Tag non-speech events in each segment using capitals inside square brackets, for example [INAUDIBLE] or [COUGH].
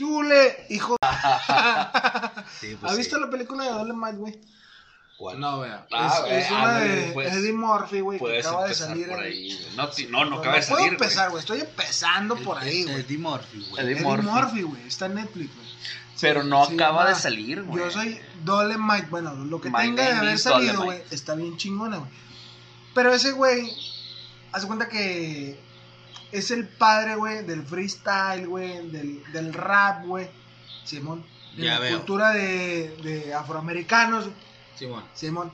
¿Qué hule, hijo? [LAUGHS] [LAUGHS] Sí, pues ¿Has sí. visto la película de Dolemite, güey? ¿Cuál? No, vea. Ah, es, güey, es una ándale, de pues. Eddie Murphy, güey, que acaba de salir. por ahí. güey. No, ti- no, no acaba de puedo salir, empezar, güey. güey. Estoy empezando por ahí, güey. Eddie Murphy, güey. Eddie Eddie Murphy. Güey. Está en Netflix, güey. Pero no acaba de salir, güey. Yo soy Dolemite. Bueno, lo que My tenga de haber salido, güey, está bien chingona, güey. Pero ese güey, hace cuenta que es el padre, güey, del freestyle, güey, del, del rap, güey. Simón. De Ya la veo. cultura de, de afroamericanos, Simón. Simón.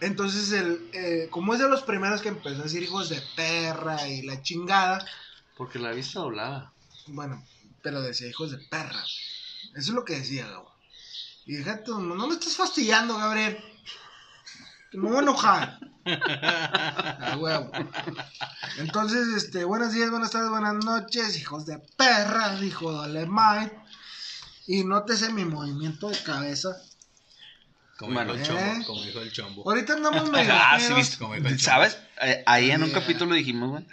Entonces, el, eh, como es de los primeros que empezó a decir hijos de perra y la chingada, Porque la vista doblada. bueno, pero decía hijos de perra. Eso es lo que decía, Gabo. Y déjate, no, no me estás fastidiando, Gabriel. Me voy a enojar. Ah, huevo. Entonces, este, buenos días, buenas tardes, buenas noches, hijos de perra, dijo Dolemite. Y nótese mi movimiento de cabeza. Como dijo el ¿eh? chombo. Como dijo el chombo. Ahorita andamos [LAUGHS] medio Ah, sí, viste. como dijo el ¿Sabes? Eh, ahí en un Yeah. capítulo dijimos, güey,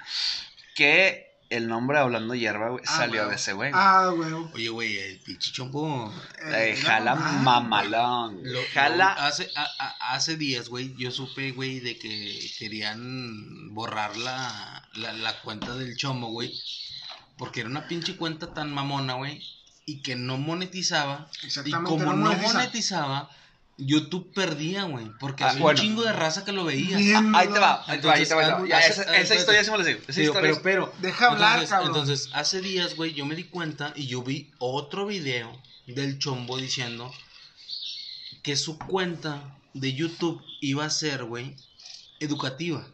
que el nombre Hablando Hierba, güey, Ah, salió huevo. de ese güey. Ah, huevo. Oye, güey, el pinche chombo. Eh, Eh, jala no, mamalón. Lo- jala. lo- hace, a- a- hace días, güey, yo supe, güey, de que querían borrar la, la, la cuenta del chombo, güey. Porque era una pinche cuenta tan mamona, güey. Y que no monetizaba. Y Exactamente, como no no monetiza. monetizaba, YouTube perdía, güey. Porque Ah, había bueno. un chingo de raza que lo veía. Ah, ahí te va, ahí te va, ahí te va. Ya, hace- esa, hace- historia sí me la sé. Esa Digo, historia pero, pero. Deja hablar, entonces, cabrón. Entonces, hace días, güey, yo me di cuenta y yo vi otro video del chombo diciendo que su cuenta de YouTube iba a ser, güey, educativa.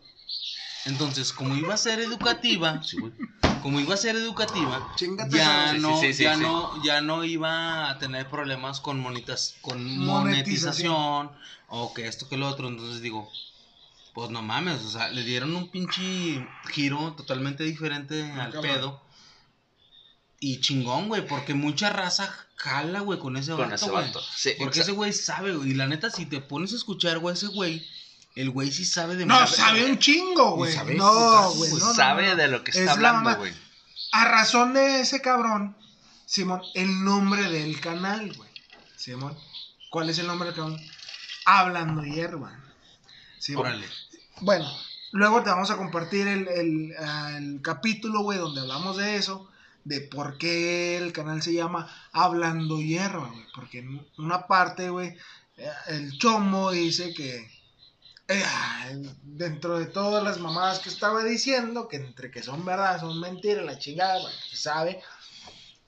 Entonces, como iba a ser educativa, Sí, güey. Como iba a ser educativa, Chíngate ya no, sí, sí, sí, ya sí. no, ya no iba a tener problemas con monitas, con Monetización. monetización o que esto que lo otro. Entonces digo, pues no mames, o sea, le dieron un pinche giro totalmente diferente al cabrón. pedo. Y chingón, güey, porque mucha raza jala, güey, con ese Con vato, ese güey. vato. Sí, Porque ese güey sabe, güey. Y la neta, si te pones a escuchar, güey, ese güey, el güey sí sabe de No, sabe un chingo, güey. No, güey. güey. no, no, sabe no. de lo que Es está la hablando, güey. A razón de ese cabrón, Simón, el nombre del canal, güey. Simón, ¿cuál es el nombre del canal? Hablando hierba. Simón. Órale. Bueno, luego te vamos a compartir el, el, el capítulo, güey, donde hablamos de eso, de por qué el canal se llama Hablando Hierba, güey. Porque en una parte, güey, el chomo dice que eh, dentro de todas las mamadas que estaba diciendo, que entre que son verdad, son mentiras, la chingada, se sabe,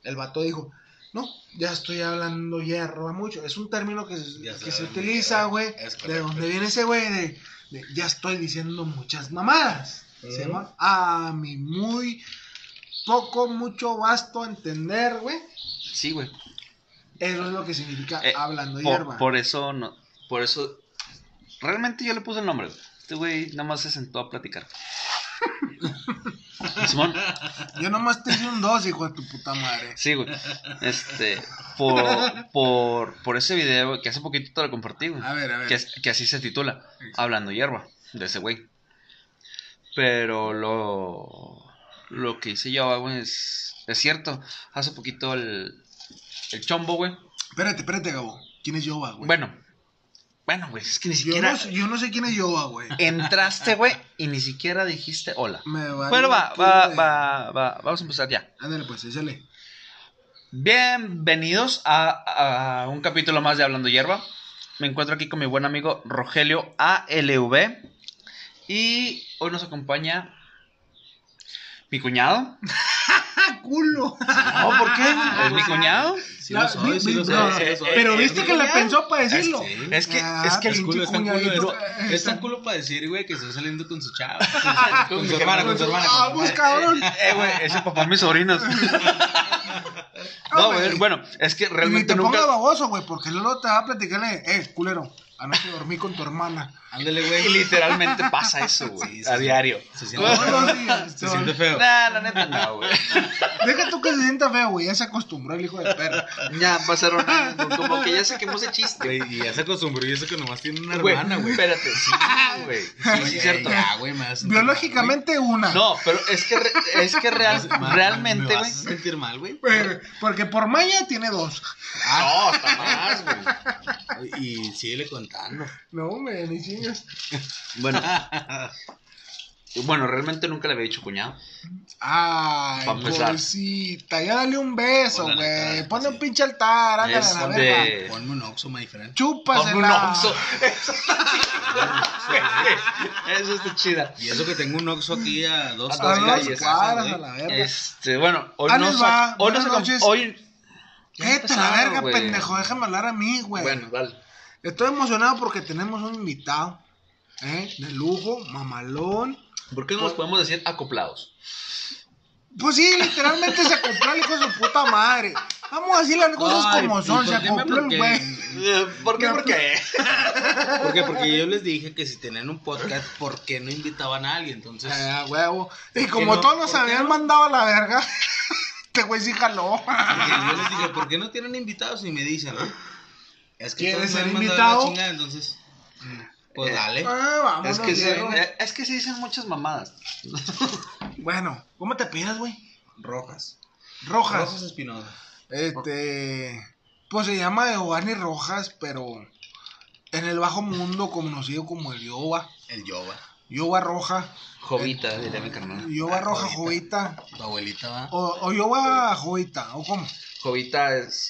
el vato dijo, no, ya estoy hablando hierba mucho. Es un término que, se- que se utiliza, güey, de donde viene ese güey, de, de ya estoy diciendo muchas mamadas. ¿sí, mo? A mi muy poco, mucho, vasto entender, güey. Sí, güey. Eso es lo que significa Eh, hablando Por, hierba. por eso, no, por eso, realmente yo le puse el nombre, güey. Este güey nada más se sentó a platicar. [LAUGHS] Simón, Yo nomás te hice un dos, hijo de tu puta madre. sí, güey. Este, por, por, por ese video, que hace poquito te lo compartí, güey. A ver, a ver. Que así se titula, Hablando Hierba, de ese güey. Pero lo, lo que hice yo, güey, es, es cierto. Hace poquito el, el chombo, güey. Espérate, espérate, Gabo. ¿Quién es Yoba, güey? Bueno, bueno, güey, es que ni yo, siquiera no, yo no sé quién es Yoba, güey. entraste, güey, y ni siquiera dijiste hola. Me vale Bueno, va, va, de- va, va, vamos a empezar ya. Ándale, pues, échale. Bienvenidos a, a un capítulo más de Hablando Hierba. Me encuentro aquí con mi buen amigo Rogelio ALV. Y hoy nos acompaña mi cuñado. ¡Ah, culo! No, ¿por qué? ¿Es mi cuñado? Sí La- lo soy, vi- sí vi- lo soy, no, sí lo soy. Pero ¿Es viste que la cuñado? pensó para decirlo. Es que, Ah, es que Es pinche culo, es tan culo, es, es tan culo para decir, güey, que está saliendo con su chava. Con, [LAUGHS] Con su hermana, con su hermana. su ¡Vamos, cabrón! Eh, güey, ese papá de mis sobrinos. [LAUGHS] No, güey, bueno, es que Y realmente te nunca. pongas baboso, güey, porque luego te va a platicarle, eh, culero, Anoche dormí con tu hermana. Ándale, Y güey. literalmente pasa eso, güey. A sí. diario. Se siente feo. los días. Se siente feo. Nah, la neta no, güey. Deja tú que se sienta feo, güey. Ya se acostumbró el hijo de perra. Ya pasaron años, como que ya saquemos ese chiste. Güey, y ya se acostumbró y eso que nomás tiene una Güey, hermana, güey. espérate, sí, güey. Sí, sí, cierto. Ya, güey, me vas a sentir Biológicamente una. No, pero es que, re- es que real, [LAUGHS] mal, güey. Me realmente, vas a sentir mal, güey. Porque por Maya tiene dos. No, hasta más, güey. Y síguele contando. No, me ni chingas. Bueno, [LAUGHS] bueno, realmente nunca le había dicho cuñado. Ay, pobrecita. Ya dale un beso, güey. Ponle un pinche altar. Ándale a la de- verga. Ponme un oxo, my friend. Chúpasela. Ponme un oxo. [LAUGHS] [LAUGHS] Eso está chida. Y eso que tengo un oxo aquí a dos calles, a la verga. Este, bueno, hoy Ah, no hoy no noches. hoy Vete a la verga, pendejo. Déjame hablar a mí, güey. Bueno, dale. Estoy emocionado porque tenemos un invitado. ¿eh? De lujo, mamalón. ¿Por qué no nos podemos decir acoplados? Pues sí, literalmente se compró el hijo de su puta madre. Vamos a decir las cosas Ay, como ¿y son. Se acopló el güey. ¿Por qué? ¿Por qué? [LAUGHS] ¿Por qué? Porque yo les dije que si tenían un podcast, ¿por qué no invitaban a alguien? Entonces, Ah, huevo. Y ¿Por qué como no? todos nos ¿Por qué habían no? mandado a la verga, [LAUGHS] este güey sí jaló. porque yo les dije, ¿por qué no tienen invitados? Y me dicen, ¿no? Es que ¿Quieres ser invitado? chingada, entonces, pues Eh, dale. Ah, Es que, se, es que se dicen muchas mamadas. [LAUGHS] Bueno, ¿cómo te pidas, güey? Rojas. Rojas. Rojas Espinosa. Este. Pues se llama Giovanni Rojas, pero en el bajo mundo conocido como el Yoba. El Yoba. Yoba Roja. Jovita, diría mi carnal. Yoba Ah, Roja Jovita. Tu abuelita va. O, o Yoba Jovita. ¿O cómo? Jovita es.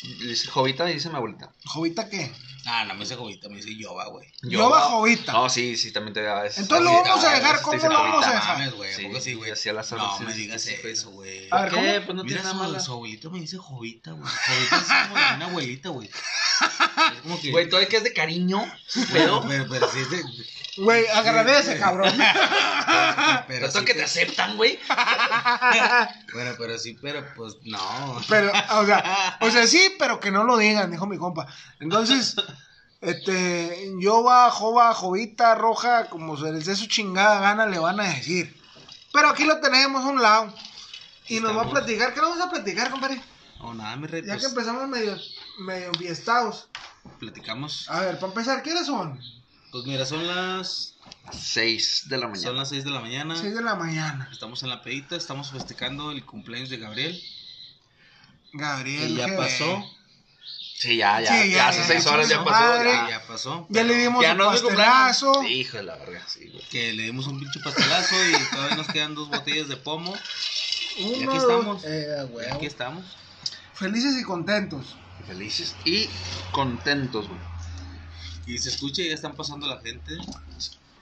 Jovita dice mi abuelita. ¿Jovita qué? Ah, no me dice Jovita, me dice Yoba, güey. Yoba Jovita. No, sí, sí, también te da. es- Entonces lo vamos a dejar como lo vamos a dejar. güey, ¿a Sí, sí, güey? No, me digas eso, güey. A ver, ¿Qué? ¿cómo? Pues no Mira, tiene nada su, malo. su abuelito me dice Jovita, güey. Jovita es como de una abuelita, güey. Es como que... Güey, todavía que es de cariño, pero, pero. pero, pero sí es de... Güey, agradece, cabrón. [LAUGHS] Pero sí que te aceptan, güey. [LAUGHS] Bueno, pero sí, pero pues no. Pero, o sea, o sea, [LAUGHS] sí, pero que no lo digan, dijo mi compa. Entonces, este, Yoba, Jova, Jovita, Roja, como se les dé su chingada gana, le van a decir. Pero aquí lo tenemos a un lado. Y nos va a platicar. ¿Qué nos vamos a platicar, compadre? No, nada, mi rey, Ya pues que empezamos medio, medio enfiestados. platicamos. A ver, para empezar, ¿qué horas son? Pues mira, son las... 6 de la Son mañana. las 6 de la mañana. 6 de la mañana. Estamos en la pedita, estamos festejando el cumpleaños de Gabriel. Gabriel. Que ya que- pasó. Sí, ya, ya. Sí, ya, ya, hace ya, 6 ya, horas ya, pasó. madre. Ya, Ya pasó. Ya le dimos ya un pastelazo. Hijo de la verga, sí, güey. Que le dimos un pinche pastelazo y todavía nos quedan dos botellas de pomo. Uno, aquí estamos. eh, Y aquí estamos. Felices y contentos. Felices y contentos, güey. Y se escucha y ya están pasando la gente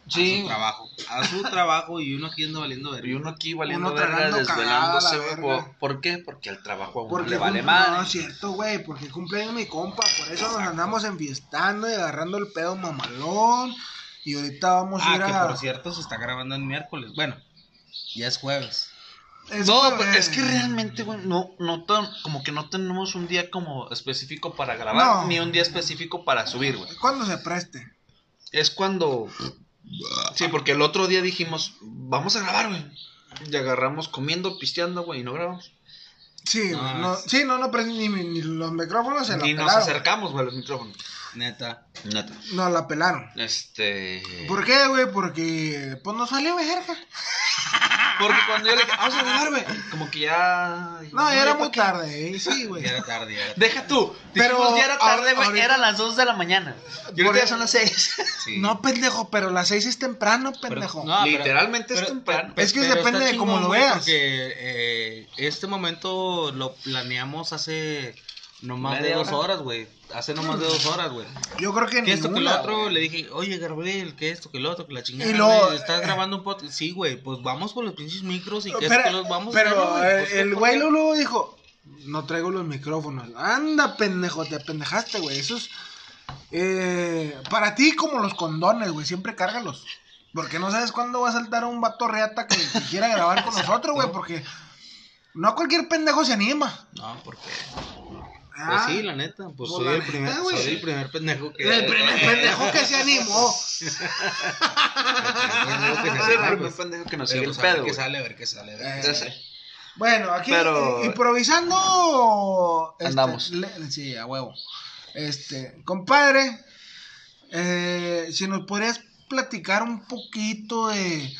a Sí. su trabajo. A su trabajo y uno aquí anda valiendo Y verga. uno aquí valiendo Uno verga, desvelándose, verga. ¿Por, por qué? Porque al trabajo a uno Porque le vale madre. No, es cierto, güey, porque cumpleaños mi compa, por eso nos andamos enfiestando y agarrando el pedo mamalón. Y ahorita vamos a Ah, ir que a. por cierto se está grabando el miércoles. Bueno, ya es jueves. Es no, jueves. es que realmente, güey, no, no tan- como que no tenemos un día como específico para grabar, No. ni un día específico para subir, güey. Cuando se preste. Es cuando... Sí, porque el otro día dijimos, vamos a grabar, güey. Y agarramos comiendo, pisteando, güey, y no grabamos. Sí, No, no, es- sí, no, no prendí ni, ni los micrófonos la Ni nos pelaron. acercamos, güey, a los micrófonos. Neta. Neta. Nos la pelaron. Este... ¿Por qué, güey? Porque pues nos salió verga. Porque cuando yo le dije, vamos a güey. Como que ya... No, ya era ¿para muy qué? tarde, ¿eh? sí, [LAUGHS] güey. Ya era tarde, ya era tarde. Deja tú. Pero Dijimos, ya era tarde, güey. ahorita- Eran las 2 de la mañana. Y ahorita ya e- son las 6. Sí. No, pendejo, pero las seis es temprano, Pero- pendejo. no, pero- Literalmente es temprano. Es que depende de cómo lo veas. Porque eh, este momento lo planeamos hace no más de ¿Media dos hora? horas, güey. Hace no más de dos horas, güey. Yo creo que Que esto que lo ninguna, otro, le dije, oye, Gabriel, que esto, que lo otro, que la chingada, Y güey, estás grabando un podcast. Sí, güey, pues vamos por los pinches micros y que esto, Pero, que los vamos pero eh, pues, el ¿por güey luego dijo, no traigo los micrófonos. Anda, pendejo, te pendejaste, güey. Eso es eh, para ti como los condones, güey. Siempre cárgalos. Porque no sabes cuándo va a saltar un vato reata que, que [LAUGHS] quiera grabar con nosotros, güey. Porque no cualquier pendejo se anima. No, porque Ah, Pues sí, la neta. Pues soy, la el primer, soy el primer pendejo que. El primer [LAUGHS] pendejo que se animó. el primer pendejo que nos sigue el pues pedo, sale, a ver qué sale. a ver qué sale. Bueno, aquí Pero- eh, improvisando. este, Andamos. le- sí, a huevo. Este, compadre, eh, si nos podrías platicar un poquito de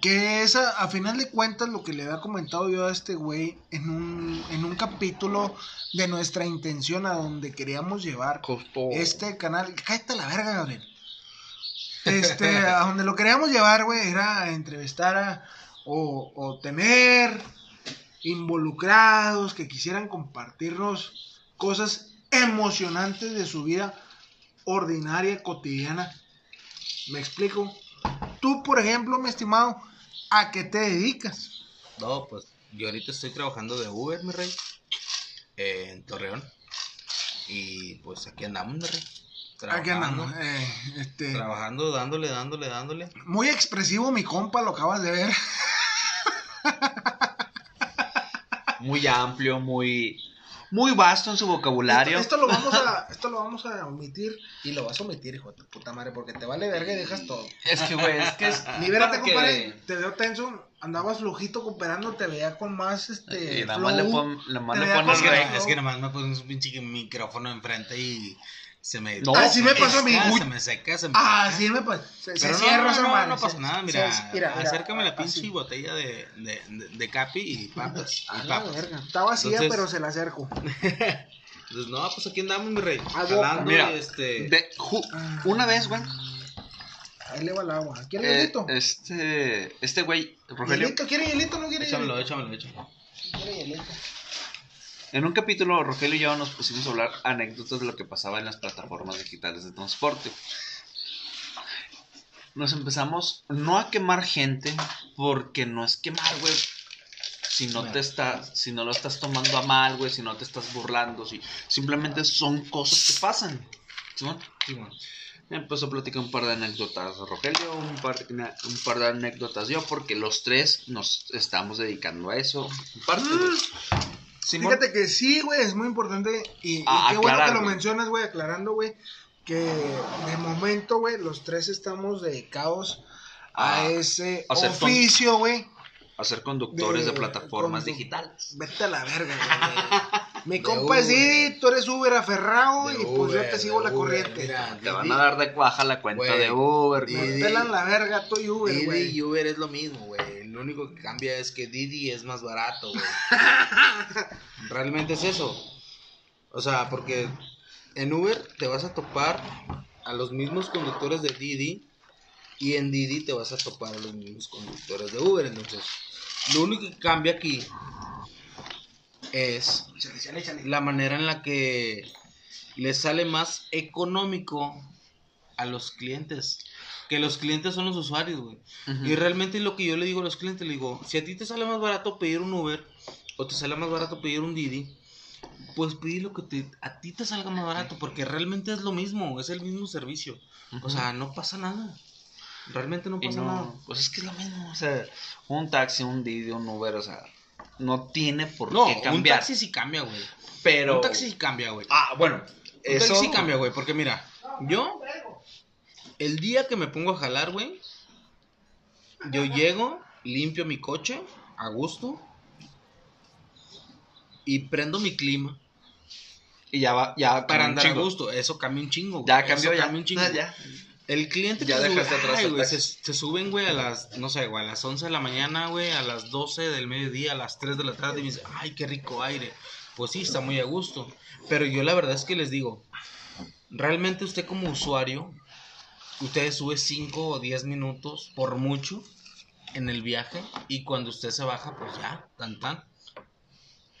qué es a, a final de cuentas lo que le había comentado yo a este güey en un, en un capítulo de nuestra intención a donde queríamos llevar este canal. Cállate a la verga, Gabriel. Este, a [LAUGHS] donde lo queríamos llevar, güey, era entrevistar a, o, o tener involucrados que quisieran compartirnos cosas emocionantes de su vida ordinaria, cotidiana. ¿Me explico? Tú, por ejemplo, mi estimado, ¿a qué te dedicas? No, pues yo ahorita estoy trabajando de Uber, mi rey. eh, en Torreón. Y pues aquí andamos, mi rey. Aquí andamos. Eh, este, Trabajando, dándole, dándole, dándole. muy expresivo mi compa, lo acabas de ver. Muy amplio, muy. Muy vasto en su vocabulario. Esto, esto lo vamos a, [LAUGHS] esto lo vamos a omitir y lo vas a omitir, hijo de puta madre, porque te vale verga y dejas todo. Es que, güey, es que es. [LAUGHS] Libérate, que- compadre. Te veo tenso, andabas flojito cooperando, te veía con más este. Y nada más le flow. pon- nada más le pones Es que, flow. es que nomás me pones un pinche micrófono enfrente y se me. No, Así me se pasó a mí. Se me seca, se me Ah, seca. sí me pasa. Se, se no, cierra no, no, no pasa nada, mira, se- mira, mira, acércame la así. pinche botella de, de, de, de capi y papas. Y papas. verga. Está vacía, Entonces- pero se la acerco. Entonces, [LAUGHS] no, pues aquí andamos, mi rey. Ah, Jalando, Mira, este... de- ju- una vez, güey. Ahí le va el agua. ¿Quiere eh, hielito? este. Este güey, Rogelio. ¿Hielito? ¿Quiere hielito o no quiere Échamelo, hielito? échamelo, échamelo. Quiere hielito. En un capítulo, Rogelio y yo nos pusimos a hablar anécdotas de lo que pasaba en las plataformas digitales de transporte. Nos empezamos no a quemar gente, porque no es quemar, güey. Si no te estás, si no lo estás tomando a mal, güey, si no te estás burlando, si simplemente son cosas que pasan. ¿Simón? Sí, bueno. Me empezó a platicar un par de anécdotas Rogelio, un par, de, un par de anécdotas yo, porque los tres nos estamos dedicando a eso. En parte, güey. Simón. Fíjate que sí, güey, es muy importante. Y, y Ah, qué bueno que lo güey. mencionas, güey, aclarando, güey, que de momento, güey, los tres estamos dedicados a Ah, ese a oficio, güey. a ser conductores de, de- plataformas condu- digitales. Vete a la verga, güey. [LAUGHS] Mi compa es. Didi, tú eres Uber aferrado y pues yo te sigo la Uber, corriente. mira, Te van a dar de baja la cuenta de Uber, güey. Me pelan la verga, tú y Uber, Didi güey. y Uber es lo mismo, güey. Lo único que cambia es que Didi es más barato, güey. [LAUGHS] Realmente es eso. O sea, porque en Uber te vas a topar a los mismos conductores de Didi y en Didi te vas a topar a los mismos conductores de Uber. Entonces, lo único que cambia aquí es la manera en la que les sale más económico a los clientes. Que los clientes son los usuarios, güey. Y realmente lo que yo le digo a los clientes, le digo, si a ti te sale más barato pedir un Uber o te sale más barato pedir un Didi, pues pide lo que te, a ti te salga más barato, porque realmente es lo mismo, es el mismo servicio. O sea, no pasa nada. Realmente no pasa no, nada. pues es que es lo mismo, o sea, un taxi, un Didi, un Uber, o sea, no tiene por No, qué un cambiar. taxi sí cambia, güey. pero Un taxi sí cambia, güey. Ah, bueno, Un eso taxi sí cambia, güey, porque mira, yo el día que me pongo a jalar, güey, yo llego, limpio mi coche a gusto y prendo mi clima y ya va ya para andar a gusto. Eso cambia un chingo. güey. Ya cambió ya. cambia un chingo. Ah, ya. El cliente Ya dejaste sube- atrás ay, güey, se, se suben, güey, a las, no sé, güey, a las 11 de la mañana, güey, a las 12 del mediodía, a las 3 de la tarde y me dice, ay, qué rico aire. Pues sí, está muy a gusto. Pero yo la verdad es que les digo, realmente usted como usuario, usted sube 5 o 10 minutos por mucho en el viaje y cuando usted se baja, pues ya, tan tan.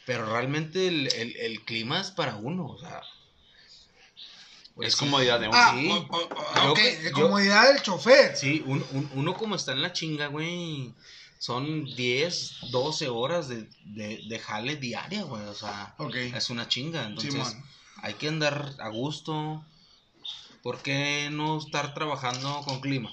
Pero realmente el, el- el clima es para uno, o sea. pues es sí. comodidad de un Ah, Sí. o- o- o- Yo ok, que- de yo- comodidad del chofer. Sí, un- un- uno como está en la chinga, güey, son 10, 12 horas de, de, de jale diaria, güey, o sea, Ok. es una chinga, entonces Simón. hay que andar a gusto. ¿Por qué no estar trabajando con clima?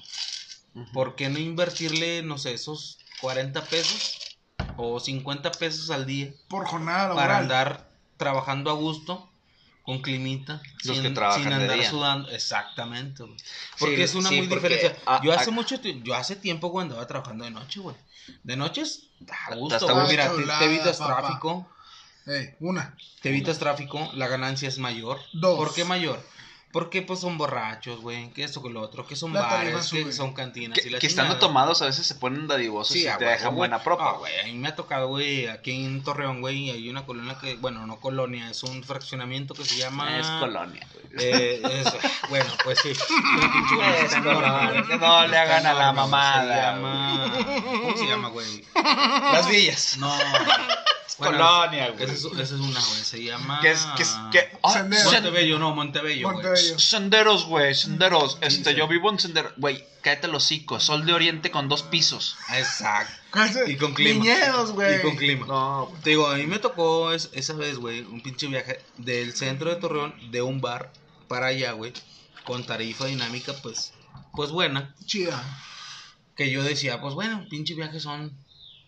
¿Por qué no invertirle, no sé, esos 40 pesos o 50 pesos al día Por jornada para laboral. andar trabajando a gusto, con climita, Los sin, que trabajan sin de andar día. sudando. Exactamente, güey. Porque Sí, es una sí, muy diferencia. yo hace mucho tiempo, yo hace tiempo, güey, andaba trabajando de noche, güey. De noche es a gusto, Está güey. muy Mira, te- evitas papá. tráfico, Ey, una. te evitas tráfico, la ganancia es mayor. Dos. ¿Por qué mayor? Porque pues son borrachos, güey, que esto, que lo otro, que son La bares, que son cantinas. Que, y la que estando tomados a veces se ponen dadivosos Sí, y a te huevo, dejan güey. buena propa. Ah, güey, a mí me ha tocado, güey, aquí en Torreón, güey, hay una colonia que, bueno, no colonia, es un fraccionamiento que se llama... Es colonia, güey. Eh, es- [LAUGHS] bueno, pues sí. [LAUGHS] Es colonia, no le hagan a la mamada, Se llama... ¿Cómo se llama, güey? Las Villas. No. [LAUGHS] Bueno, colonia, güey. Esa es, es una, güey, se llama... Que es, que es, que... ah, Sendero. sen- Montebello, no, Montebello, güey. Montebello. senderos, güey, senderos. Este, sí. yo vivo en senderos. Güey, cállate el hocico. Sol de Oriente con dos pisos. Exacto. Y con clima. Viñedos, güey. Y con clima. No, Te digo, a mí me tocó es- esa vez, güey, un pinche viaje del centro de Torreón, de un bar para allá, güey, con tarifa dinámica, pues, pues buena. Chida. Que yo decía, pues bueno, pinche viaje son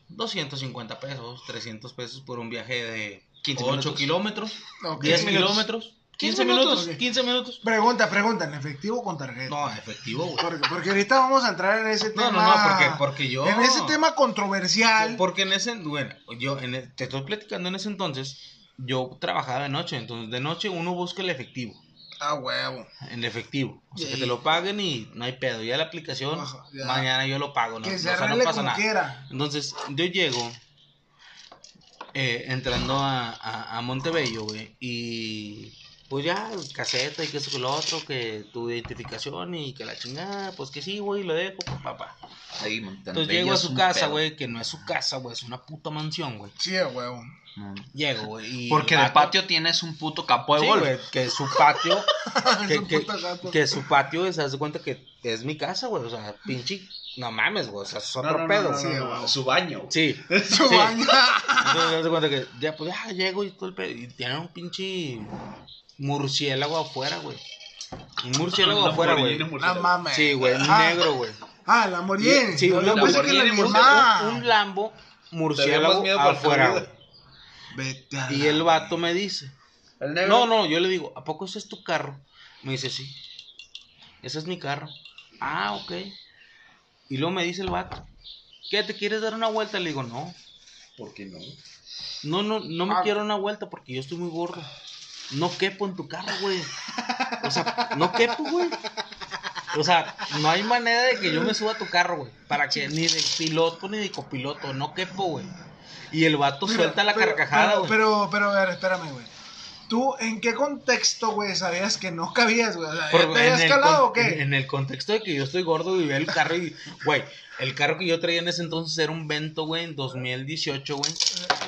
250 pesos, 300 pesos por un viaje de 15 8 minutos. kilómetros, Ok. 10 minutos. kilómetros, 15 15 minutos, minutos. 15 minutos. Pregunta, pregunta, ¿en efectivo o con tarjeta? No, efectivo, güey. Porque, porque ahorita vamos a entrar en ese tema. No, no, no, porque, porque yo... En ese tema controversial. Porque en ese, bueno, yo en e- te estoy platicando en ese entonces, yo trabajaba de noche, entonces de noche uno busca el efectivo, Ah, huevo. en efectivo, o sea, que te lo paguen y no hay pedo, ya la aplicación, Ajá, ya. mañana yo lo pago, no, que o se sea, no pasa como nada. quiera. Entonces yo llego eh, entrando a, a, a Montebello, güey, y pues ya, caseta y que eso que lo otro, que tu identificación y que la chingada, pues que sí, güey, lo dejo, papá. Ahí, Entonces llego a su casa, güey, que no es su casa, güey, es una puta mansión, güey. Sí, a huevo. Llego, güey. y Porque el de patio tienes un puto campo de Sí, golf. güey, que su patio, [LAUGHS] que, su patio, se hace cuenta que es mi casa, güey. O sea, pinche, no mames, güey. O sea, es otro No, pedo. no, Sí, no, no, güey. Su baño. Sí. Su sí. baño. Entonces, se hace cuenta que ya, pues, ya llego y todo el pedo. Y tienen un pinche murciélago afuera, güey. Un murciélago [LAUGHS] afuera, güey. No mames. Sí, güey, Ah. negro, güey. Ah, la Lamborghini. Sí, un Un, un Lambo murciélago afuera, güey. Vete a Y el vato me dice, El negro. No, no, yo le digo, ¿a poco ese es tu carro? Me dice, sí. Ese es mi carro. Ah, ok. Y luego me dice el vato, ¿qué, te quieres dar una vuelta? Le digo, no. ¿Por qué no? No, no, no me Ah. quiero una vuelta porque yo estoy muy gordo. No quepo en tu carro, güey. O sea, no quepo, güey. O sea, no hay manera de que yo me suba a tu carro, güey. Para que ni de piloto ni de copiloto, no quepo, güey. Y el vato Pero- suelta la pero- carcajada, pero, güey. pero, pero, a ver, espérame, güey. ¿Tú en qué contexto, güey, sabías que no cabías, güey? O sea, ¿ya Por- ¿Te habías calado o qué? En el contexto de que yo estoy gordo y veo el carro y, güey, el carro que yo traía en ese entonces era un Vento, güey, en 2018, güey.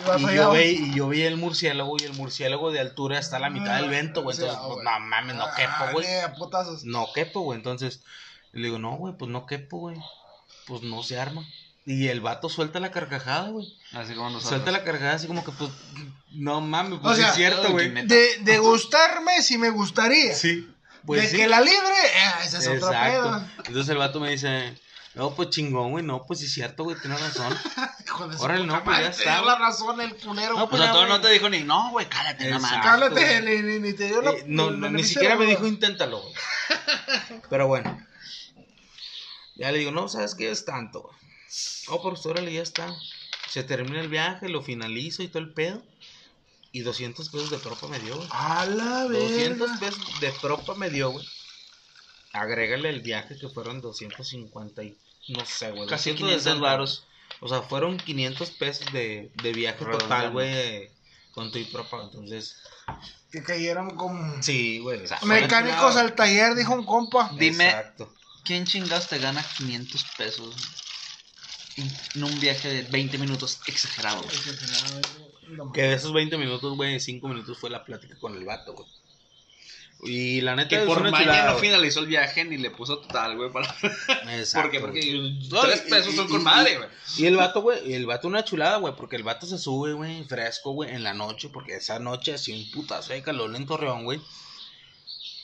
Ibas Y yo, vi, y yo vi el murciélago y el murciélago de altura está a la mitad del Vento, güey. Entonces, pues, no mames, no quepo, güey. No quepo, güey. Entonces, le digo, no, güey, pues no quepo, güey. Pues no se arma. Y el vato suelta la carcajada, güey. Así como nosotros. Suelta la carcajada así como que, pues, no mames, O pues sea, es cierto, güey. De, de gustarme, si me gustaría. Sí. Pues de sí. que la libre, eh, ese es otro pedo. Entonces el vato me dice, no, pues chingón, güey, no, pues sí es cierto, güey, tienes razón. [LAUGHS] Órale, no, pues ya te está, dio la razón el culero. No, O pues sea, ya, todo no te dijo ni, no, güey, cállate, no mames. Cálate, ni, ni, ni te dio la. Eh, no, no, ni siquiera me dijo inténtalo, güey. [LAUGHS] Pero bueno. Ya le digo, no, ¿sabes qué es tanto? güey? Oh, por órale, ya está. Se termina el viaje, lo finalizo y todo el pedo. Y 200 pesos de propa me dio, güey. A la 200 verga. pesos de propa me dio, güey. Agrégale el viaje que fueron 250 y no sé, güey. Casi 260 500 varos. O sea, fueron 500 pesos de, de viaje total, güey, con tu y propa. Entonces, Que cayeron como. sí, güey. sea, Mecánicos al taller, dijo un compa. Dime, Exacto. ¿quién chingados te gana 500 pesos en un viaje de 20 minutos exagerado? güey? Que de esos 20 minutos, güey, 5 minutos fue la plática con el vato, güey. Y la neta Que por mañana chulada, no finalizó el viaje ni le puso total, güey. Para... Exacto. [LAUGHS] Porque. 3 y- pesos son y- con y- madre, güey. Y el vato, güey, y el vato una chulada, güey, porque el vato se sube, güey, fresco, güey, en la noche, porque esa noche hacía un putazo de calor en Torreón, güey.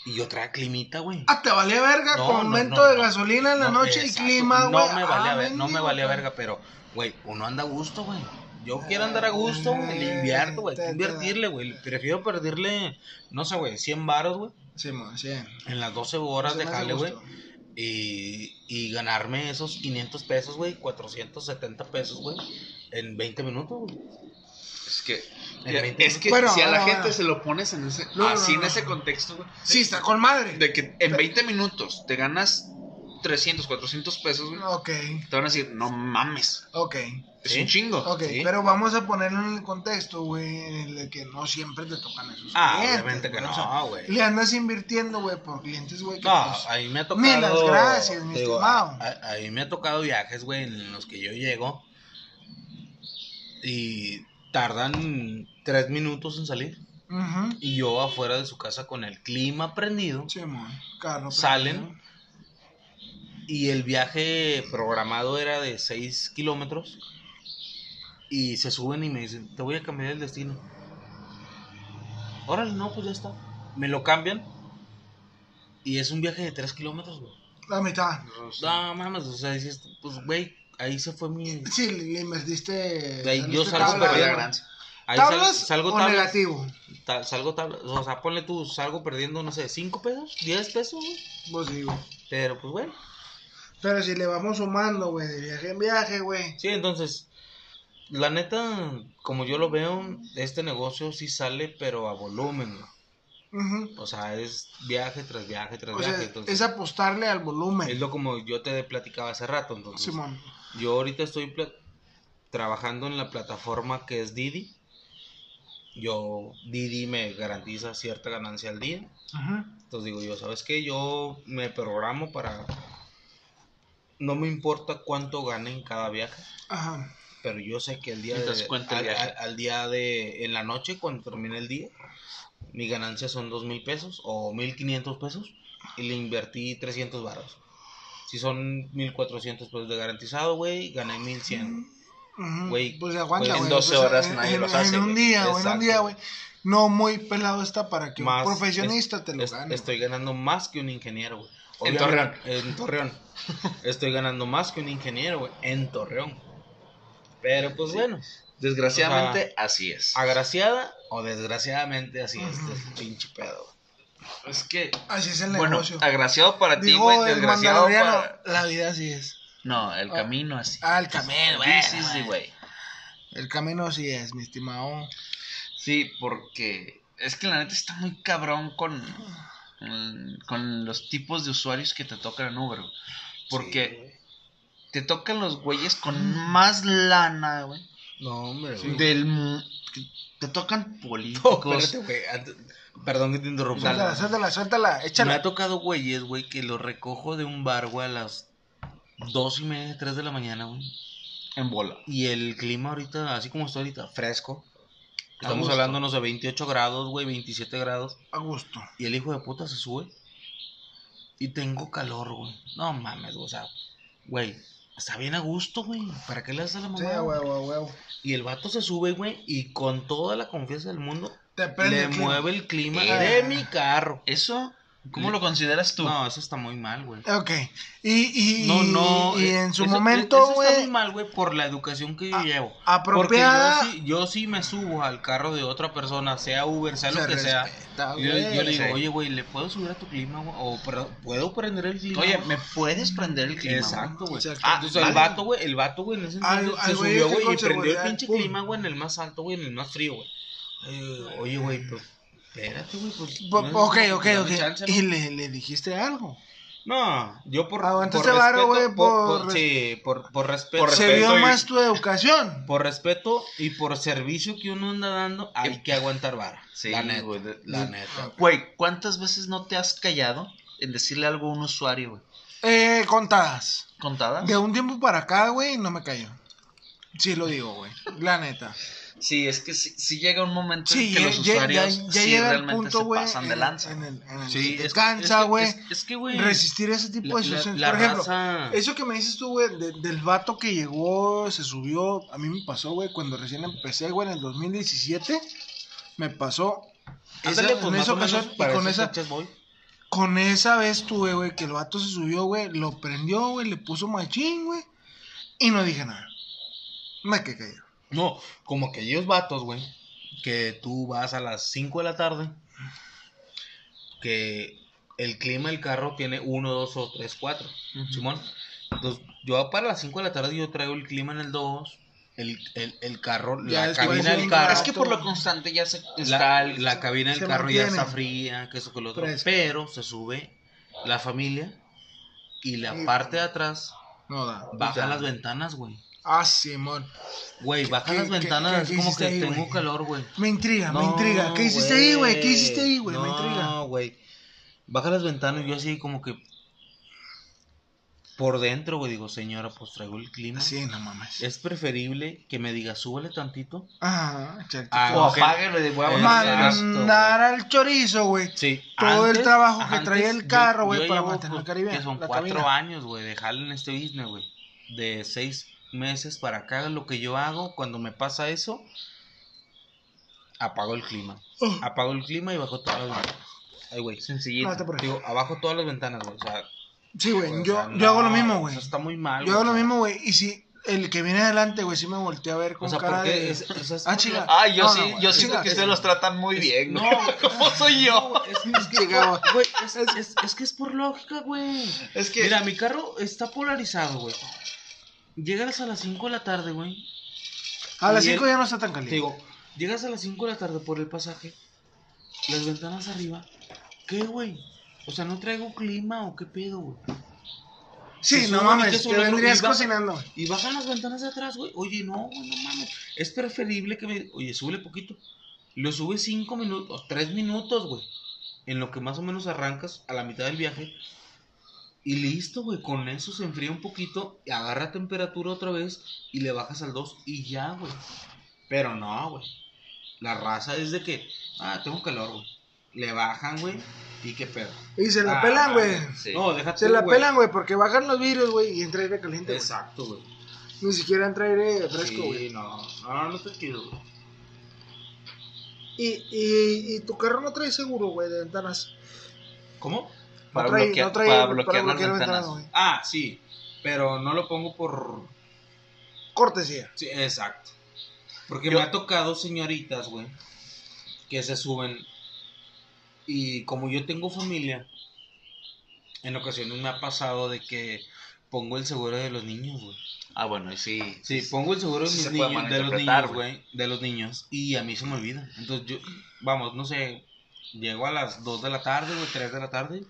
Y yo traía climita, güey. Ah, te valía verga No, con no, aumento no, de no. gasolina en la No, noche y clima, güey. No me valía, Ah, ver- no me valía verga, pero, güey, uno anda a gusto, güey. Yo quiero andar a gusto, güey, le invierto, güey. Invertirle, güey. Prefiero perderle, no sé, güey, 100 baros, güey. Sí, man, sí. En las 12 horas de jale, güey. Y, y ganarme esos 500 pesos, güey, 470 pesos, güey, en 20 minutos, güey. Es que, En ya, 20 es que Bueno, si a la gente se lo pones en ese, No, así no, en no. ese contexto, güey, Sí, está con madre. de que en 20 minutos te ganas 300, 400 pesos, güey, Ok, te van a decir, no mames, ok. es ¿Sí? un chingo. Ok, Sí. pero vamos a ponerlo en el contexto, güey, en el de que no siempre te tocan esos Ah, clientes, obviamente que güey, no, o sea, güey. Le andas invirtiendo, güey, por clientes, güey, que No, pues, ahí me ha tocado. Mil las gracias, mi digo, estimado. a- a- Ahí me ha tocado viajes, güey, en los que yo llego. Y tardan tres minutos en salir. Y yo afuera de su casa con el clima prendido. sí, carro Salen. prendido. Y el viaje programado era de 6 kilómetros. Y se suben y me dicen, te voy a cambiar el destino. Órale, no, pues ya está. Me lo cambian. Y es un viaje de 3 kilómetros, güey. La mitad. No, mames, o sea, dices, pues, güey, ahí se fue mi... Sí, le, invertiste. De ahí yo saliste salgo perdiendo. Ahí sal- ¿Tablas salgo o tablas, negativo? ta- salgo tablas, o sea, ponle tú, salgo perdiendo, no sé, 5 pesos, 10 pesos, güey. Pues sí, güey. Pero, pues, bueno. Pero si le vamos sumando, güey, de viaje en viaje, güey. Sí, entonces, la neta, como yo lo veo, este negocio sí sale, pero a volumen, güey. O sea, es viaje tras viaje tras O viaje. sea, entonces, es apostarle al volumen. es lo como yo te platicaba hace rato. Entonces, Simón. Yo ahorita estoy trabajando en la plataforma que es Didi. Yo, Didi me garantiza cierta ganancia al día. Ujú. Entonces digo yo, ¿sabes qué? Yo me programo para... No me importa cuánto gane en cada viaje, Ajá. pero yo sé que el día de... cuente el al, viaje. al- al día de... En la noche, cuando termine el día, mi ganancia son dos mil pesos o mil quinientos pesos y le invertí 300 baros. Si son 1400 pesos de garantizado, güey, gané 1100. Ujú. Güey, pues aguanta, en güey. 12 pues, horas en, nadie en- los hace, En un güey. día, güey, en un día, güey. No muy pelado está para que Más- un profesionista te lo es- gane. Estoy ganando más que un ingeniero, güey. En Obviamente, En Torreón. Estoy ganando más que un ingeniero, güey. En Torreón. Pero pues Sí. bueno. Desgraciadamente, así es. Agraciada o desgraciadamente así es. este es el pinche pedo. Es que, Así es el bueno, negocio. agraciado para ti, güey, desgraciado para... la vida así es. No, el Ah. camino así. Ah, el camino, güey. Sí, sí, güey. El camino así es, mi estimado. Sí, porque es que la neta está muy cabrón con, con, los tipos de usuarios que te tocan en Uber. Porque te tocan los güeyes con más lana, güey. No, hombre, güey. Del... Te tocan No, políticos. espérate, güey. Perdón que te interrumpa. Suéltala, suéltala, suéltala, Me échala. ha tocado güeyes, güey, que los recojo de un bar, güey, a las dos y media, tres de la mañana, güey. en bola. Y el clima ahorita, así como está ahorita, fresco. Estamos hablando, no sé, 28 grados, güey, 27 grados. A gusto. Y el hijo de puta se sube. Y tengo calor, güey. No mames, güey, o sea, güey, está bien a gusto, güey. ¿Para qué le haces a la Sí, mamá? a huevo, a huevo. Y el vato se sube, güey, y con toda la confianza del mundo, Te prende le el mueve el clima Ah. de mi carro. ¿Eso? ¿Cómo lo consideras tú? No, eso está muy mal, güey. Ok. Y, y, No, no. y eh, en su eso- momento, eso está muy güey, mal, güey, por la educación que yo llevo. apropiada. Porque yo sí, yo sí me subo al carro de otra persona, sea Uber, sea lo que sea. Yo, yo le güey. digo, sí. oye, güey, ¿le puedo subir a tu clima, güey? O ¿puedo prender el clima? Oye, güey?" ¿me puedes prender el clima? Exacto, güey. Exacto. Ah, entonces el vale. vato, güey, el vato, güey, en ese entonces ay, se güey, subió, güey, y prendió el pinche pum. clima, güey, en el más alto, güey, en el más frío, güey. Eh, Oye, güey, pues, espérate, güey, pues. Ok, ok, ok. chance, ¿no? Y le, le dijiste algo. No, yo por, Aguantaste por respeto, güey, por, por por- sí, por, por respeto. Por Se vio y- más tu educación. Por respeto y por servicio que uno anda dando, hay que aguantar vara. Sí, la neta. güey, de- la de- neta. Güey, ¿cuántas veces no te has callado en decirle algo a un usuario, güey? Eh, contadas. ¿Contadas? De un tiempo para acá, güey, no me callo. Sí lo digo, güey. La neta. Sí, es que sí, sí llega un momento Sí, en que ya, los usuarios ya- ya sí llega el realmente punto, se güey, pasan de en- lanza. En el, en el Sí, que te es que- cansa, es que- güey. Es, es que, güey. Resistir ese tipo la- de situaciones. la Por ejemplo, raza- eso que me dices tú, güey, de- del vato que llegó, se subió. A mí me pasó, güey, cuando recién empecé, güey, en el 2017. Me pasó. esa- Ándale, pues, en más esa ocasión, y para con esa, con esa vez tuve, güey, que el vato se subió, güey, lo prendió, güey, le puso machín, güey, y no dije nada. Me quedé callado. No, como aquellos vatos, güey, que tú vas a las 5 de la tarde, que el clima del carro tiene 1, 2 o 3, 4, Simón. Entonces, yo para las 5 de la tarde yo traigo el clima en el 2, el, el, el carro, Ya la cabina del carro. Es que por lo constante ya se la, está el- la cabina del carro ya mantiene. está fría, que eso que lo otro. Fresca. Pero se sube la familia y la parte de atrás No da. baja sea, las ventanas, güey. Ah, Simón. Güey, baja las ventanas, qué- qué es como que ahí, tengo calor, güey. Me intriga, me intriga. ¿Qué hiciste ahí, güey? ¿Qué hiciste ahí, güey? Me intriga. No, güey. Baja las ventanas y yo así como que por dentro, güey, digo, señora, pues traigo el clima. Sí, no mames. Es preferible que me diga, súbele tantito. Ajá, exacto. Ah, O apáguenlo de huevo. Exacto, Mandar al chorizo, güey. Sí. Todo el trabajo que antes, traía el carro, güey, para mantener pues, el Caribe, Que son la cuatro cabina. años, güey, de jale en este business, güey. De seis meses para acá, lo que yo hago, cuando me pasa eso, apago el clima. Apago el clima y bajo todas las ventanas. Ay, güey. Sencillito. Digo, abajo todas las ventanas, güey. O sea, Sí, güey. o Yo, sea, yo hago lo mismo, güey. Eso está muy mal. Yo hago lo mismo, güey. Y si el que viene adelante, güey, sí me volteé a ver con O sea, cara porque de... es, es Ah, chica. Ah, yo No, sí, no, yo siento que es- ustedes los tratan muy bien. No. [LAUGHS] ¿Cómo soy yo? Es, es que, güey, es, es- es que es por lógica, güey. Es que. Mira, mi carro está polarizado, güey. Llegas a las 5 de la tarde, güey. A las y 5 él- ya no está tan Te caliente. digo, llegas a las 5 de la tarde por el pasaje, las ventanas arriba. ¿Qué, güey? O sea, ¿no traigo clima o qué pedo, güey? sí, no mames, te vendrías y cocinando. Y bajan las ventanas de atrás, güey. Oye, no, güey, no mames. Es preferible que me. Oye, súbele poquito. Lo sube 5 minutos, 3 minutos, güey. En lo que más o menos arrancas a la mitad del viaje. Y listo, güey. Con eso se enfría un poquito. Y agarra temperatura otra vez. Y le bajas al 2. Y ya, güey. Pero no, güey. La raza es de que. Ah, tengo calor, güey. Le bajan, güey. Y qué pedo. Y se la Ah, pelan, güey. Sí. No, déjate. Se la pelan, güey, porque bajan los vidrios, güey, y entra aire caliente, güey. Exacto, güey. Ni siquiera entra aire fresco, Sí, güey. no. No, no te quiero, güey. Y, y, y tu carro no trae seguro, güey, de ventanas. ¿Cómo? Para no trae, bloquear- no trae para para bloquear las ventanas. Ah, sí. Pero no lo pongo por. Cortesía. Sí, exacto. Porque Yo- me ha tocado señoritas, güey, que se suben. Y como yo tengo familia, en ocasiones me ha pasado de que pongo el seguro de los niños, güey. Ah, bueno, y sí. Sí, pongo el seguro de, Sí mis niños, de los niños, güey. De los niños. Y a mí se me olvida. Entonces yo, vamos, no sé, llego a las 2 de la tarde, güey, 3 de la tarde.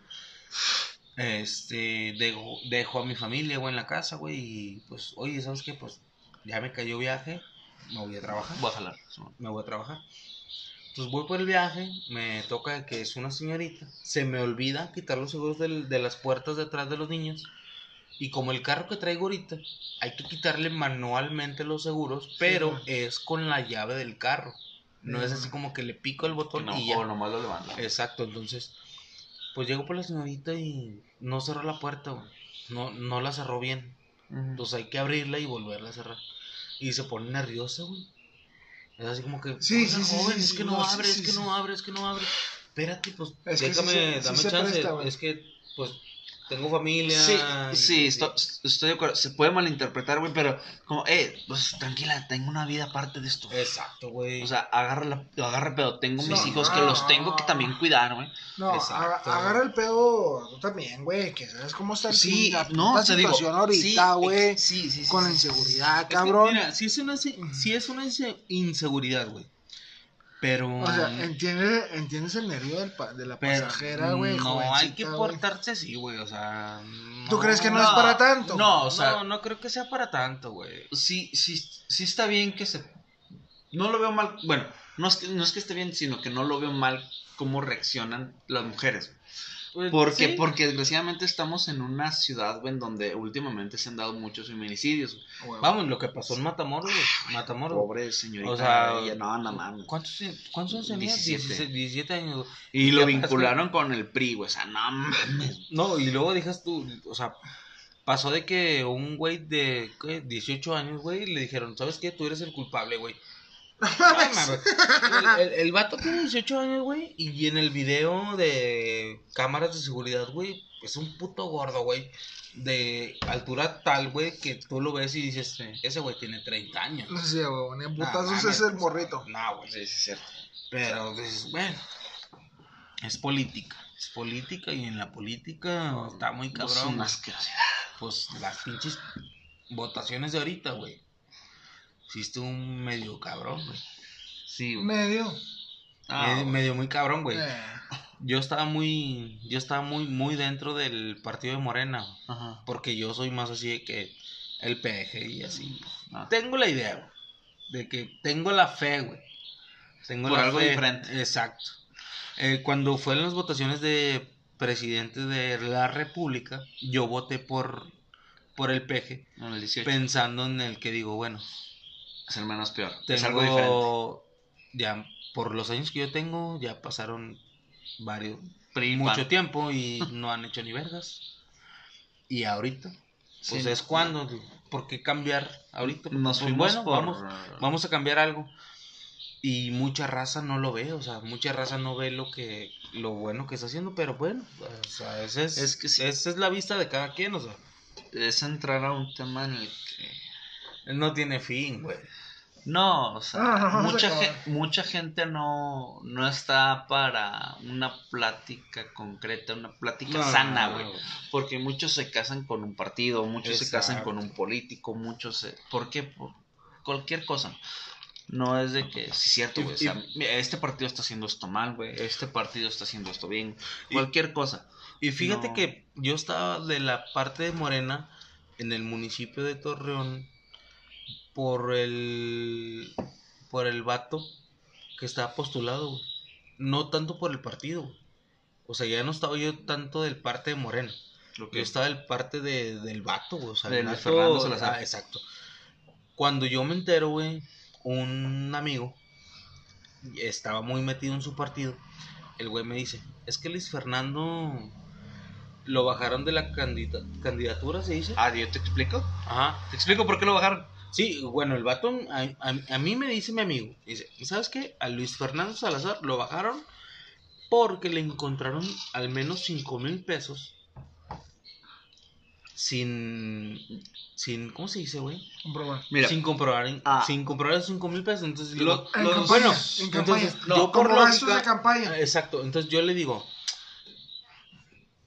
Este, dejo, dejo a mi familia, güey, en la casa, güey. Y pues, oye, ¿sabes qué? Pues ya me cayó viaje, me voy a trabajar. Voy a jalar. Me voy a trabajar. Entonces voy por el viaje, me toca que es una señorita. Se me olvida quitar los seguros del- de las puertas detrás de los niños. Y como el carro que traigo ahorita, hay que quitarle manualmente los seguros, pero es con la llave del carro. No es así como que le pico el botón No, y ya. o nomás lo levanta. Exacto, entonces, pues llego por la señorita y no cerró la puerta, güey. No, no la cerró bien. Entonces hay que abrirla y volverla a cerrar. Y se pone nerviosa, güey. Es así como que, Sí, "Oiga, sí, sí, joven, sí, es que no, abre, es que no abre, es que no abre. Espérate, pues Es déjame, dame chance. presta, es que, pues, tengo familia. Sí, y- sí, estoy, estoy de acuerdo. Se puede malinterpretar, güey, pero como, eh, pues tranquila, tengo una vida aparte de esto. Exacto, güey. O sea, agarra, la, agarra pero tengo mis hijos que No, los tengo que también cuidar, güey. No, Exacto. agarra el pedo tú también, güey, que sabes cómo está el Sí, la no, puta te digo. situación ahorita, güey, Sí, sí, sí. con la inseguridad, Es que, cabrón. mira, sí es una, sí es una inse- inseguridad, güey. Pero. o sea, entiendes, entiendes el nervio del pa- de la pero pasajera, güey, No, hay que portarse así, güey. O sea. ¿Tú crees que no es para tanto? No, o sea, no, no creo que sea para tanto, güey. sí, sí, sí está bien que se... No lo veo mal, bueno, no es, que, no es que esté bien, sino que no lo veo mal cómo reaccionan las mujeres. Pues, Porque, sí. porque desgraciadamente estamos en una ciudad, güey, en donde últimamente se han dado muchos feminicidios. Vamos, lo que pasó en Matamoros, güey. Matamoros. Pobre señorita. O sea, ella, no, no mames. ¿Cuántos, cuántos años tenía? 17. 17, 17 años. Y lo vincularon con el PRI, güey, o sea, no mames. No, y luego dejas tú, o sea, pasó de que un güey de ¿qué? 18 años, güey, le dijeron, ¿sabes qué? Tú eres el culpable, güey. [LAUGHS] El, el, vato tiene 18 años, güey, y en el video de cámaras de seguridad, güey, es un puto gordo, güey. De altura tal, güey, que tú lo ves y dices, ese güey tiene 30 años. No sé, güey, ni putazos es el pues, morrito. No, güey. Sí, sí, es cierto. Pero dices, bueno, es política. Es política y en la política está muy Es cabrón. Pues las pinches votaciones de ahorita, güey. Hiciste un medio cabrón, güey. Sí, güey. Medio. Ah, medio, güey. medio muy cabrón, güey. Eh, Yo estaba muy, yo estaba muy, muy dentro del partido de Morena, Ajá. porque yo soy más así de que el PG y así. Ah. Tengo la idea, güey, de que tengo la fe, güey. Tengo Por la algo fe. diferente. Exacto. Eh, cuando fueron las votaciones de presidente de la República, yo voté por, por el PG, En el 18. pensando en el que digo, bueno, Es el menos peor. Es algo diferente. ya por los años que yo tengo, ya pasaron varios, PRI, mucho tiempo y no han hecho ni vergas. Y ahorita, pues Sí, es no. cuando, ¿por qué cambiar ahorita? Nos Pues fuimos bueno, por... vamos, vamos a cambiar algo. Y mucha raza no lo ve, o sea, mucha raza no ve lo que lo bueno que está haciendo, pero bueno, o sea, ese es, Es que sí. esa es la vista de cada quien, o sea, Es entrar a un tema en el. No tiene fin, güey. No, o sea, Ah, mucha, acabar. gen- mucha gente no, no está para una plática concreta, una plática No, sana, güey. Porque muchos se casan con un partido, muchos se casan con un político, muchos se... ¿Por qué? Por cualquier cosa. No es de que, sí, es cierto, güey. o sea, este partido está haciendo esto mal, güey. Este partido está haciendo esto bien. Y- Cualquier cosa. Y fíjate No. que yo estaba de la parte de Morena en el municipio de Torreón por el por el vato que estaba postulado, güey. No tanto por el partido. güey. O sea, ya no estaba yo tanto del parte de Morena. Lo Yo estaba del parte de, del vato, güey. O sea, Del Fernando Salazar. ah, exacto. Cuando yo me entero, güey, un amigo estaba muy metido en su partido. El güey me dice, es que Luis Fernando lo bajaron de la candida- candidatura, se dice. Ah, yo te explico. Ajá. Te explico por qué lo bajaron. Sí, bueno, el vato, a, a- a mí me dice mi amigo, dice, ¿sabes qué? A Luis Fernando Salazar lo bajaron porque le encontraron al menos 5 mil pesos sin, sin, ¿cómo se dice, güey? comprobar. Mira, sin comprobar, Ah. sin comprobar 5 mil pesos. Entonces, Lo- digo, En Los- campaña, bueno, en campaña. entonces, no, yo por como gastos lógica, de campaña. exacto, entonces yo le digo,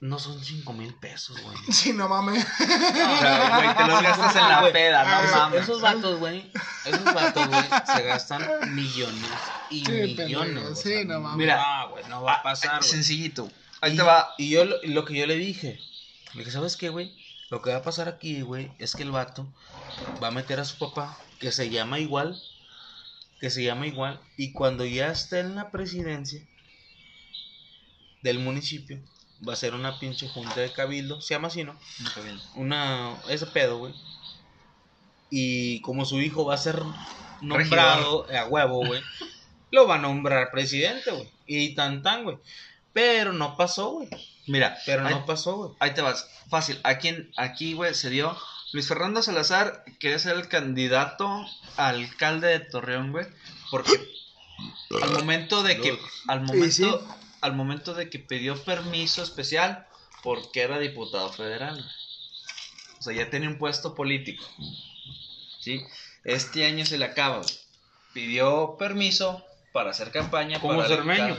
no son 5 mil pesos, güey. [LAUGHS] Sí, no mames. o sea, güey, te los gastas en la Güey, peda, no Esos- mames. Esos vatos, güey, esos vatos, güey, se gastan millones y Sí, millones. pendejo, sí, sea, no mames. Mira, ah, güey, no va a pasar, güey. Sencillito. Ahí Y- te va. Y yo lo, lo que yo le dije, le dije, ¿sabes qué, güey? Lo que va a pasar aquí, güey, es que el vato va a meter a su papá, que se llama igual, que se llama igual, y cuando ya esté en la presidencia del municipio, va a ser una pinche junta de cabildo, se llama así, ¿no? Una, ese pedo, güey. Y como su hijo va a ser nombrado a huevo, güey, [LAUGHS] lo va a nombrar presidente, güey. Y tan tan, güey. Pero no pasó, güey. Mira, Pero ahí, no pasó, güey. ahí te vas. Fácil. Aquí, aquí, güey, se dio. Luis Fernando Salazar quería ser el candidato a alcalde de Torreón, güey. Porque al momento de que. Al momento, sí. Al momento de que pidió permiso especial porque era diputado federal. O sea, ya tenía un puesto político. ¿Sí? Este año se le acaba. Pidió permiso para hacer campaña. Como para Cermeño.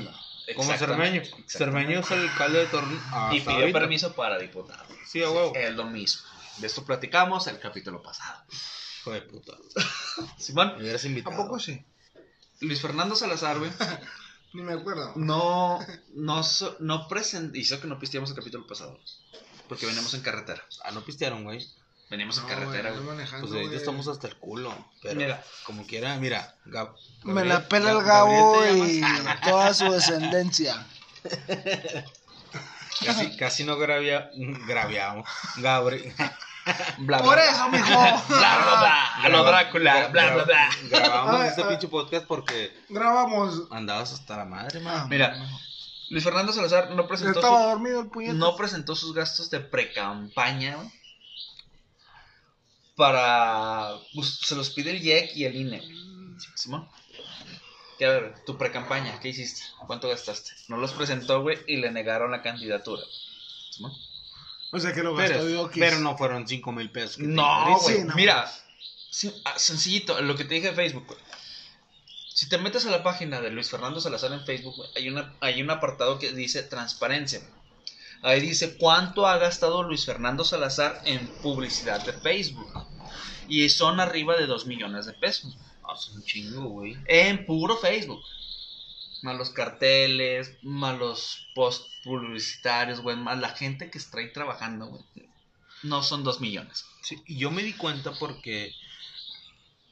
Como Cermeño. Cermeño es el alcalde de Torreón. Y pidió permiso para diputado. Sí, a huevo. Es lo mismo. De esto platicamos el capítulo pasado. Hijo de puta. [LAUGHS] Simón, Me hubieras invitado. ¿A poco sí? Luis Fernando Salazar, güey, [LAUGHS] Ni me acuerdo. no, no, so- no presentó, hizo que no pisteamos el capítulo pasado, porque veníamos en carretera. Ah, no pistearon, güey. Veníamos en No, carretera, güey, Pues ahorita estamos hasta el culo. Pero Mira. como quiera, mira. Gab- Me la pela el Gab- Gabo y [LAUGHS] toda su descendencia. Casi, casi no grabia, graviamos. Gabriel. [LAUGHS] Bla, Por bla. eso, mijo. [LAUGHS] Bla, bla, bla. A lo Drácula, bla, bla, bla. Grabamos [LAUGHS] este pinche podcast porque Grabamos. andabas hasta la madre, Ah, man. Mira, Luis Fernando Salazar no Yo presentó, estaba su- dormido el puñete. no presentó sus gastos de pre-campaña. Para. pues, se los pide el IEC y el INE. Simón. Que, a ver, tu pre-campaña, ¿qué hiciste? ¿Cuánto gastaste? No los presentó, güey, y le negaron la candidatura. Simón. O sea que lo gastó Pero, no fueron 5 mil pesos. que No, güey. Sí, no. Mira, sí, ah, sencillito, lo que te dije de Facebook, güey. Si te metes a la página de Luis Fernando Salazar en Facebook, güey, hay, una, hay un apartado que dice transparencia. güey. Ahí dice cuánto ha gastado Luis Fernando Salazar en publicidad de Facebook. Y son arriba de 2 millones de pesos. Ah, es un chingo, güey. En puro Facebook. Más los carteles, más los post publicitarios, güey, más la gente que está ahí trabajando, güey. No son 2 millones. Sí, y yo me di cuenta porque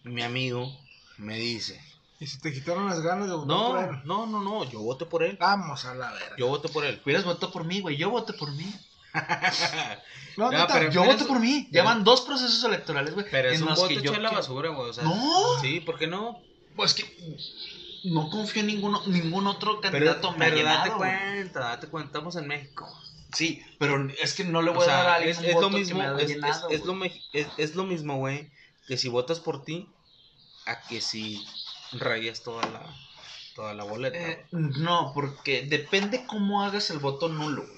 mi amigo me dice, Y si te quitaron las ganas de votar por no, él. no, no, no, yo voté por él. Vamos a la verga. Yo voté por él. Hubieras votado por mí, güey. Yo voté por mí. [LAUGHS] No, Ya, neta, pero- Yo eso- por mí. Ya van dos procesos electorales, güey. Pero es un voto que yo la basura, güey. O sea, No. Sí, ¿por qué no? Pues que no confío en ninguno, ningún otro Pero, candidato ha pero date güey. cuenta, date cuenta, estamos en México. Sí, pero es que no le O voy a dar a alguien es, un es voto lo que mismo, me es, es- llenado, es lo, es lo mismo, güey, que si votas por ti, a que si rayas toda la, toda la boleta. Eh, no, porque depende cómo hagas el voto nulo. güey.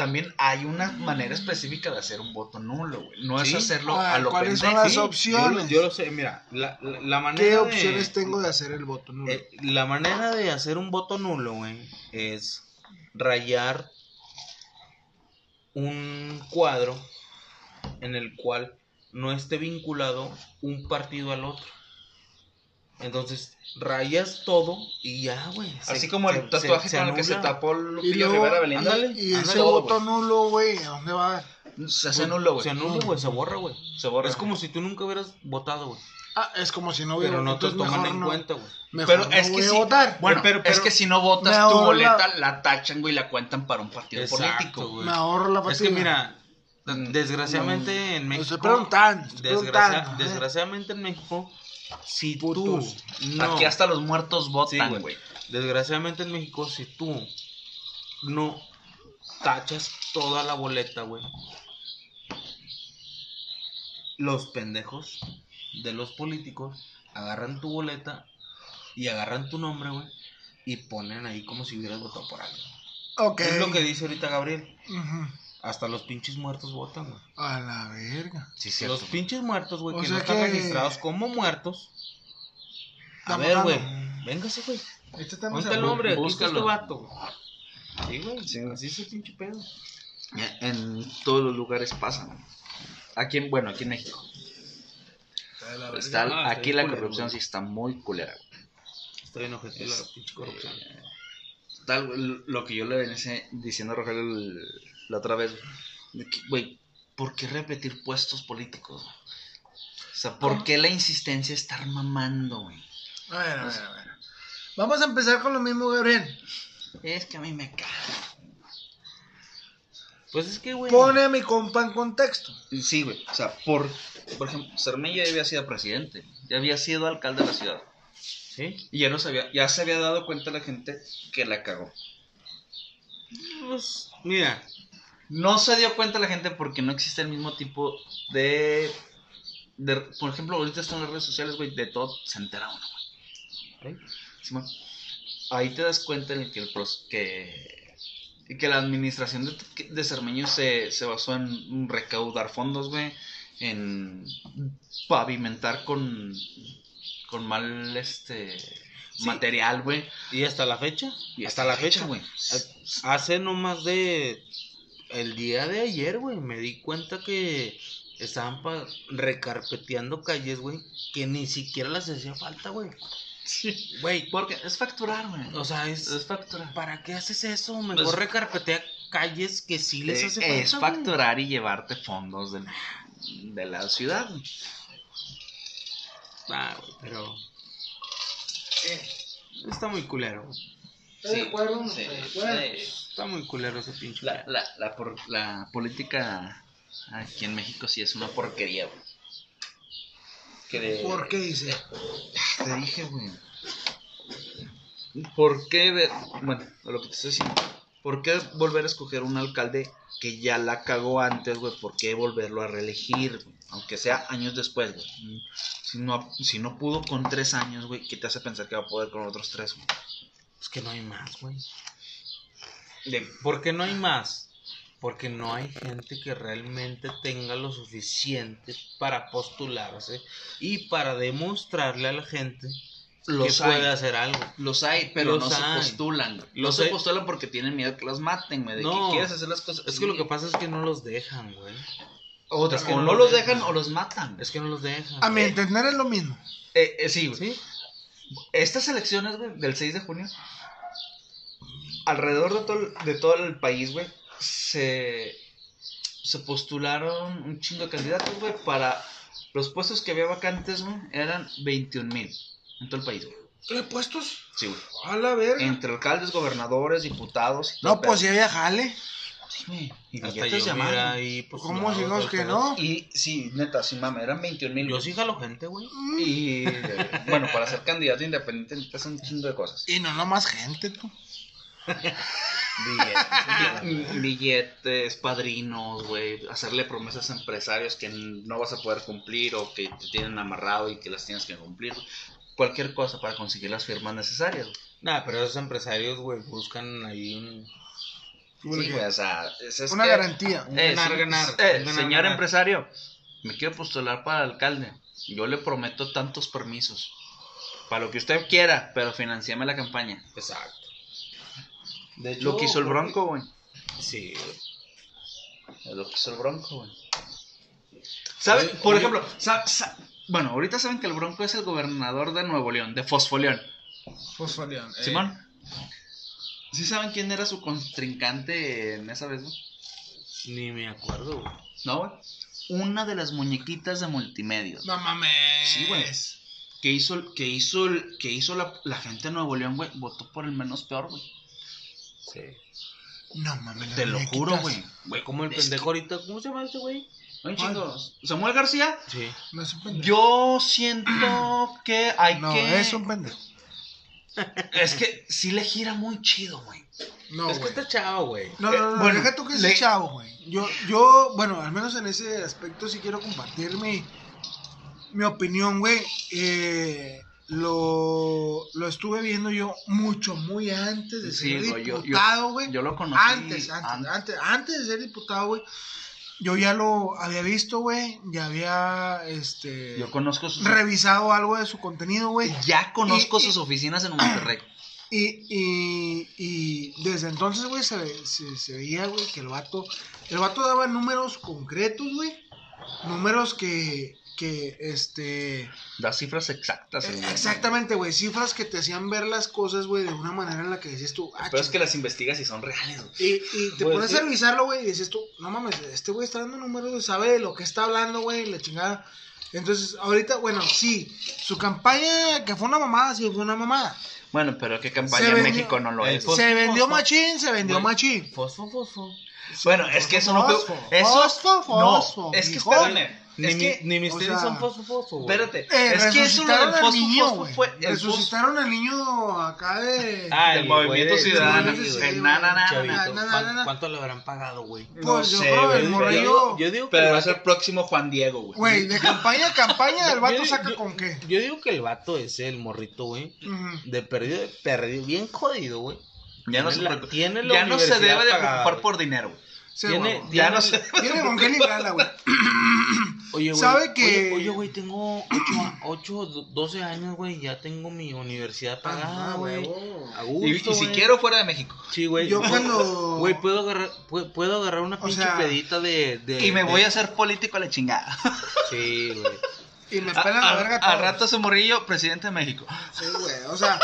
También hay una manera específica de hacer un voto nulo, güey. No Sí. es hacerlo Ah, a lo ¿cuáles son pendejo. las Sí, opciones? Yo, lo- yo lo sé, mira, la, la, la manera ¿Qué de- opciones tengo de hacer el voto nulo? eh, la manera de hacer un voto nulo, güey, es rayar un cuadro en el cual no esté vinculado un partido al otro. Entonces, rayas todo y ya, güey. se- Así como el se- tatuaje se- se con el que se tapó y Lupillo luego, Rivera Belinda. ándale, y ese ándale, todo, voto nulo, güey, ¿a dónde va? Se hace nulo, güey. Se anula, güey, se borra, güey. Se borra. Es como si tú nunca hubieras votado, güey. Ah, es como si no hubiera Pero no te toman en no- cuenta, güey. Mejor Pero no es que a sí. votar. Bueno, Pero- pero- es que si no votas tu boleta, la tachan, güey, y la cuentan para un partido Exacto, político. güey. Me ahorro la Es fatiga. que mira, Mm, desgraciadamente en México. estoy preguntando, estoy desgracia- preguntando, ¿eh? desgraciadamente en México, si Putos. tú. No, Aquí hasta los muertos votan, güey. güey. Desgraciadamente en México, si tú no tachas toda la boleta, güey. Los pendejos de los políticos agarran tu boleta y agarran tu nombre, güey. Y ponen ahí como si hubieras votado por alguien. Ok. Es lo que dice ahorita Gabriel. Ujú. Hasta los pinches muertos votan, güey. A la verga. Sí, Los pinches muertos, güey, que sea no están que- registrados como muertos. A ver, güey. Véngase, güey. Este tema Ponte se- el nombre, está búscalo. este vato. güey. Sí, güey. Sí. Así es el pinche pedo. En todos los lugares pasan. Aquí en, bueno, aquí en México. A la verga. Está, Ah, está aquí bien la culero, corrupción sí está muy culera. güey. Estoy enojado la Es- pinche corrupción. Tal, lo que yo le venía ese- diciendo a Rogelio el- la otra vez, güey, ¿por qué repetir puestos políticos? O sea, ¿por ¿Cómo? qué la insistencia de estar mamando, güey? A ver, a ver, a ver. Vamos a empezar con lo mismo, Gabriel. Es que a mí me caga. Pues es que, güey. Pone a mi compa en contexto. Sí, güey. O sea, por, por ejemplo, Cermeño ya había sido presidente, ya había sido alcalde de la ciudad. Sí. Y ya, no se había, ya se había dado cuenta la gente que la cagó. Pues, mira. No se dio cuenta la gente porque no existe el mismo tipo de... de por ejemplo, ahorita están las redes sociales, güey, de todo se entera uno, güey. Simón, ahí te das cuenta en que, el pros- que, que la administración de, de Cermeño se, se basó en recaudar fondos, güey, en pavimentar con, con mal este Sí. material, güey. Y hasta la fecha. Y hasta la fecha, güey. Hace no más de. El día de ayer, güey, me di cuenta que estaban recarpeteando calles, güey, que ni siquiera las hacía falta, güey. Sí. Güey, Porque es facturar, güey. o sea, es. Es facturar. ¿Para qué haces eso? Mejor Pues- recarpetea calles que sí les Eh, hace falta. es güey. facturar y llevarte fondos de, de la ciudad. güey. Ah, güey, pero. Está muy culero. güey. ¿Estás de acuerdo? sí, ¿Estás de acuerdo? sí. Está muy culero ese pinche. La, la, la, por- la política aquí en México sí es una porquería, güey. Que de- ¿Por qué dice? Te dije, güey. ¿Por qué ver? Bueno, lo que te estoy diciendo. ¿Por qué volver a escoger un alcalde que ya la cagó antes, güey? ¿Por qué volverlo a reelegir, güey? Aunque sea años después, güey. Si no, si no pudo con tres años, güey, ¿qué te hace pensar que va a poder con otros tres, güey? Es que no hay más, güey. De- ¿Por qué no hay más? Porque no hay gente que realmente tenga lo suficiente para postularse y para demostrarle a la gente Los que hay. puede hacer algo. Los hay, pero Los no se hay. postulan. No Los se hay. postulan porque tienen miedo que los maten, güey. De No. que quieres hacer las cosas. Es que lo que pasa es que no los dejan, güey. O, es que o no no los los dejan dejan. o los matan. Es que no los dejan. A mi entender es lo mismo. Eh, eh, sí, güey. ¿Sí? Estas elecciones, güey, del 6 de junio, alrededor de todo, el- de todo el país, güey, se, se postularon un chingo de candidatos, güey, para los puestos que había vacantes, güey, eran 21 mil en todo el país, güey. ¿Qué puestos? Sí, güey. A la verga. Entre alcaldes, gobernadores, diputados. No, pues si había jale. Güey. Y billetes de pues, ¿Cómo todo el que no? Y sí, neta, sí, mame, eran 21 mil. Yo sí jalo gente, güey. Y eh, bueno, para ser candidato independiente necesitas un chingo de cosas. Y no nomás gente, tú. Billetes, [LAUGHS] billetes, padrinos, güey, hacerle promesas a empresarios que no vas a poder cumplir o que te tienen amarrado y que las tienes que cumplir. Cualquier cosa para conseguir las firmas necesarias. güey. Nah, pero esos empresarios, güey, buscan ahí un... Sí, güey, o sea, es, es Una que- garantía. Un Eh, ganar, sí, ganar, eh, un ganar, señor ganar. empresario, me quiero postular para alcalde. Yo le prometo tantos permisos. Para lo que usted quiera, pero financiame la campaña. Exacto. De Lo que hizo el Bronco, güey. Sí. Es lo que hizo el Bronco, güey. Por oye. ejemplo, sa- sa- bueno, ahorita saben que el Bronco es el gobernador de Nuevo León, de Fosfoleón. Fosfolión. eh. Simón. ¿Sí saben quién era su contrincante en esa vez, güey? Ni me acuerdo, güey. No, güey. Una de las muñequitas de multimedios. No mames. Sí, güey. Que hizo, que hizo, el- que hizo la, la gente de Nuevo León, güey. Votó por el menos peor, güey. Sí. No mames. Te lo muñequitas. juro, güey. Güey, Como el es pendejo ahorita, ¿cómo se llama ese güey? que- Un chingo. Samuel García. Sí. No es un pendejo. Yo siento que hay No, que. es un pendejo. Es que sí le gira muy chido, güey. No, es que está chavo, güey. No, no, no, Eh, no, bueno, deja tú que le- es chavo, güey. Yo, yo, bueno, al menos en ese aspecto sí quiero compartir mi, mi opinión, güey. Eh, lo, lo estuve viendo yo mucho, muy antes de Sí, ser güey, yo- yo- diputado, güey. Yo lo conocí. Antes, antes, antes, antes de ser diputado, güey. Yo ya lo había visto, güey. Ya había, este, Yo conozco sus. revisado algo de su contenido, güey. Ya conozco Y- y- sus oficinas en Monterrey. [CLEARS THROAT] Y, y, y desde entonces, güey, se, se veía, güey, que el vato, el vato daba números concretos, güey. Números que, que, este... Da cifras exactas. eh, güey. Exactamente, güey. Cifras que te hacían ver las cosas, güey, de una manera en la que decías tú, ah, Pero es que las investigas y son reales, güey. y, y te Pues, pones sí. a revisarlo, güey, y dices tú, no mames, este güey está dando números, sabe de lo que está hablando, güey, la chingada. Entonces, ahorita, bueno, sí, su campaña, que fue una mamada, sí, fue una mamada. Bueno, pero qué campaña en México no lo es. se vendió fosfo. machín, se vendió machín. Fosfo, fosfo. Bueno, es que eso no fue. Fosfo, Eso. fosfo, no, fosfo, es que espérame. Ni, es mi- que. ni mis o tenis sea, son fosfo, fosfo, güey. Espérate. Eh, es que eso lo del fosfo, niño, fosfo fue. El fosfo Resucitaron al niño acá de... Ah, del el movimiento güey ciudadano. el na, na, na, Chavito, na. na, na, ¿cuán- na, na. ¿Cuánto le habrán pagado, güey? Pues No yo sé, creo el morrillo... Yo digo que Pero va a ser próximo Juan Diego, güey. Güey, de campaña a campaña, el vato saca con qué. Yo digo que el vato ese, el morrito, güey, de perdido, de perdido, bien jodido, güey. Ya no se, Tiene la- preocupa- tiene la ya no se debe de preocupar por dinero. güey. Sí, Tiene-. Ya tiene- no se. Tiene con qué librarla, güey. [LAUGHS] Oye, güey. ¿Sabe que- Oye, güey, tengo 8, 12 años, güey, ya tengo mi universidad pagada, Ah, güey. huevo. A Y, gusto, y si güey. quiero fuera de México. Sí, güey. Yo Puedo- cuando- Güey, puedo agarrar, puedo, puedo agarrar una O pinche sea- pedita de, de- Y me de- voy a hacer político a la chingada. Sí, güey. Y me A, pelan la verga a- a todos. rato su morrillo, presidente de México. Sí, güey. O sea,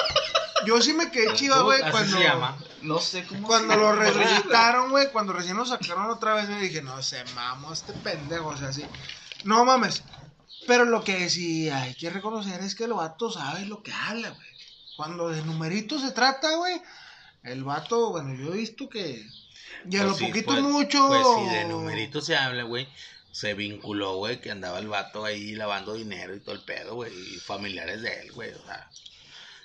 yo sí me quedé chiva, güey, cuando... se llama. No sé cómo. Cuando se lo llama. resucitaron, [LAUGHS] güey, cuando recién lo sacaron otra vez, me dije, no se mamó este pendejo, o sea, sí. No mames. Pero lo que sí hay que reconocer es que el vato sabe lo que habla, güey. Cuando de numeritos se trata, güey, el vato, bueno, yo he visto que. Y a Pues lo sí, poquito pues- mucho. Pues sí, de numerito se habla, güey. Se vinculó, güey, que andaba el vato ahí lavando dinero y todo el pedo, güey. Y familiares de él, güey. O sea,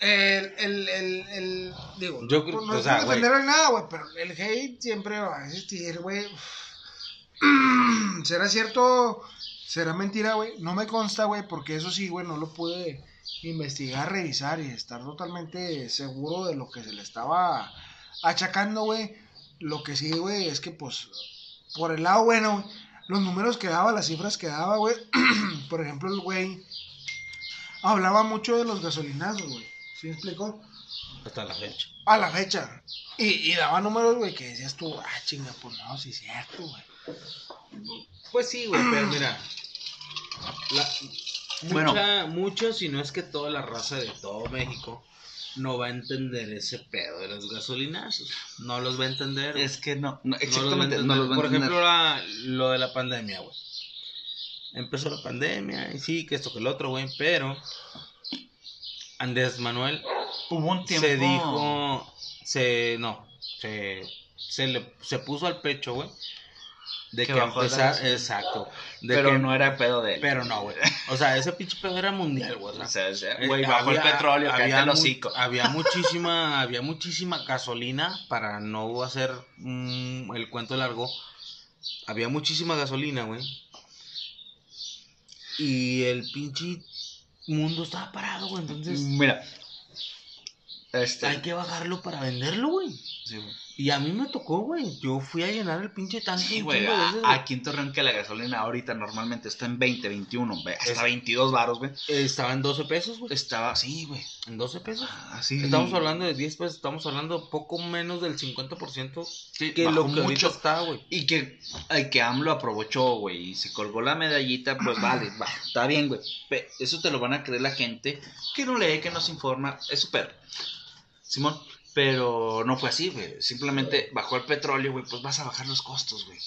El, el, el, el, digo, Yo creo- no o es sea, por güey. defender nada, güey, pero el hate siempre va a existir, güey. [CLEARS THROAT] ¿Será cierto? ¿Será mentira, güey? No me consta, güey, porque eso sí, güey, no lo pude investigar, revisar y estar totalmente seguro de lo que se le estaba achacando, güey. Lo que sí, güey, es que, pues, por el lado bueno, los números que daba, las cifras que daba, güey. [CLEARS THROAT] por ejemplo, el güey hablaba mucho de los gasolinazos, güey. ¿Sí me explicó? Hasta la fecha. A la fecha. Y, y daba números, güey, que decías tú, ah, chinga, pues no, sí es cierto, güey. Pues sí, güey, pero mira. La, Bueno. mucha, mucho, si no es que toda la raza de todo México no va a entender ese pedo de los gasolinazos. No los va a entender. Es que no, no No los va a exactamente, entender. no los va a Por entender. ejemplo, la- lo de la pandemia, güey. Empezó la pandemia y sí, que esto que el otro, güey, pero Andrés Manuel Hubo un tiempo. se dijo, se, no, se, se le, se puso al pecho, güey, de Que que, empezar, exacto, de pero que- no era pedo de él. pero no, güey, o sea, ese pinche pedo era mundial, güey, o sea, eh, güey, bajó el petróleo, había hocico. [LAUGHS] Había muchísima, había muchísima gasolina, para no hacer mm, el cuento largo, había muchísima gasolina, güey. Y el pinche mundo estaba parado, güey, entonces Mira. Este. hay que bajarlo para venderlo, güey. sí, güey. Y a mí me tocó, güey. Yo fui a llenar el pinche tanque. Sí, güey. Aquí en Torreón que la gasolina ahorita normalmente está en 20, 21, ve, hasta Es- 22 baros, güey. Estaba en 12 pesos, güey. Estaba así, güey. En 12 pesos. Así. Estamos hablando de 10 pesos, estamos hablando poco menos del 50% Sí, que lo que mucho. está, güey. Y que, ay, que AMLO aprovechó, güey, y se colgó la medallita, pues vale, va, está bien, güey. Eso te lo van a creer la gente que no lee, que no se informa, es súper. Simón, pero no fue así, güey. Simplemente bajó el petróleo, güey, pues vas a bajar los costos, güey.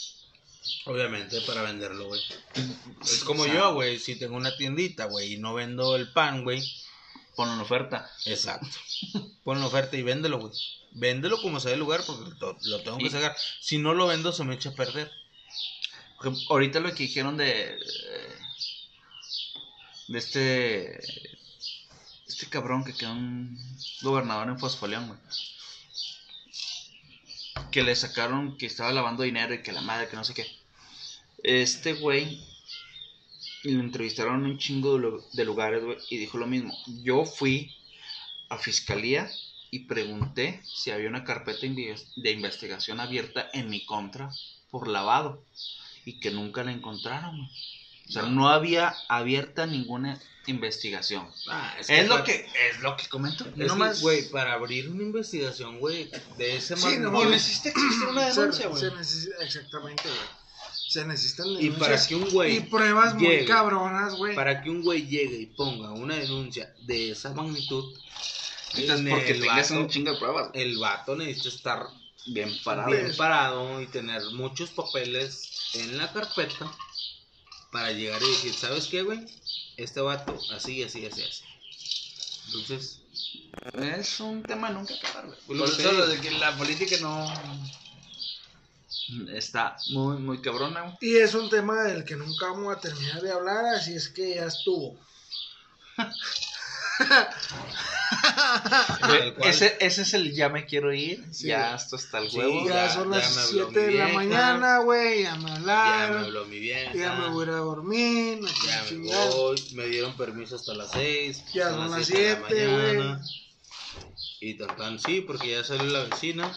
Obviamente, para venderlo, güey. Es como O sea, yo, güey. Si tengo una tiendita, güey, y no vendo el pan, güey. Pon una oferta. Exacto. Pon la oferta y véndelo, güey. Véndelo como sea el lugar porque lo, tengo que Y- sacar. Si no lo vendo, se me echa a perder. Ahorita lo que dijeron de. eh, De este. Este cabrón que quedó un gobernador en Fosfoleón, güey. Que le sacaron que estaba lavando dinero y que la madre, que no sé qué. Este güey. Lo entrevistaron en un chingo de, lu- de lugares, güey. Y dijo lo mismo. Yo fui a fiscalía y pregunté si había una carpeta de investigación abierta en mi contra por lavado y que nunca la encontraron. güey. O sea, no había abierta ninguna investigación. Ah, Es, lo para- que es lo que comento. Es No que, más, güey, para abrir una investigación, güey, de ese Sí, no, necesita existir una Se, denuncia, güey. se necesita, exactamente, güey. Se necesitan Y denuncias para que un güey y pruebas muy cabronas, güey. para que un güey llegue y ponga una denuncia de esa magnitud, Entonces, porque el tengas vato- un chingo de pruebas. el vato necesita estar Bien parado. bien parado y tener muchos papeles en la carpeta para llegar y decir, ¿sabes qué, güey? Este vato, así, así, así, así. Entonces, Es un tema nunca acabar, güey. Pues Por eso lo de que la política no. Está muy, muy cabrona, güey. Y es un tema del que nunca vamos a terminar de hablar, así es que ya estuvo. [LAUGHS] Cual. Ese, ese es el ya me quiero ir. Sí. ya esto está el Sí, huevo. ya, ya- son ya las me habló 7 de la mañana, güey, ya me ya me hablaron, habló mi vieja. ya me voy a ir a dormir, no Ya me chingar. voy, me dieron permiso hasta las 6. Ya son las siete, Y tan tan sí, porque ya salió la vecina.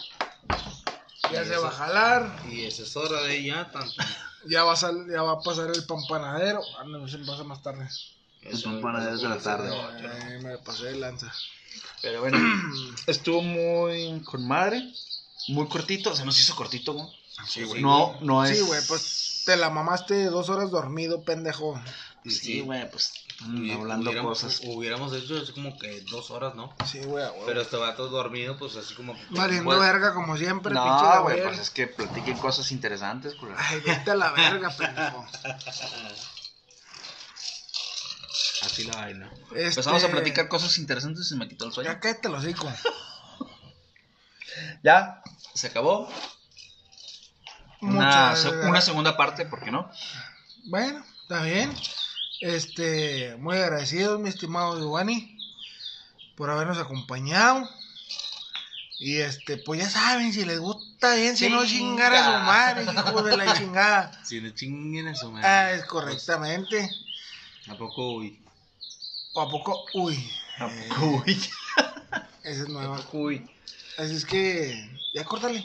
Ya Y se va a jalar, Y esa es hora de ella, tan tan. ya va a, sal- ya va a pasar el pan panadero. Ah, no, se pasa más tarde. Eso panadero pasó de la tarde. Ay, me pasé de lanza. Pero bueno, [CLEARS THROAT] estuvo muy con madre. Muy cortito. Se nos hizo cortito, güey. Sí, güey. No, no es. Sí, güey, pues te la mamaste dos horas dormido, pendejo. Sí, güey, pues. mm, y hablando hubiéramos- cosas. Hubiéramos hecho así como que dos horas, ¿no? Sí, güey. Pero este vato dormido, pues así como que. Valiendo Bueno. verga como siempre, pinche No, güey, pues es que platiquen cosas interesantes, güey. Ay, vete a la verga, pendejo. [LAUGHS] Así la vaina. Empezamos a Este, platicar cosas interesantes y se me quitó el sueño. Ya cállate los hocico. [LAUGHS] Ya, se acabó. Una, segunda parte, ¿por qué no? Bueno, está bien. Este, muy agradecidos, mi estimado Giovanni, por habernos acompañado. Y este, pues ya saben, si les gusta bien, si no chingar a su madre, hijo de la [LAUGHS] chingada. Si le chinguen a su madre. Ah, es correctamente. ¿A poco, uy? ¿O a poco? Uy, Uy. esa es nueva. Uy. Así es que, ya córtale.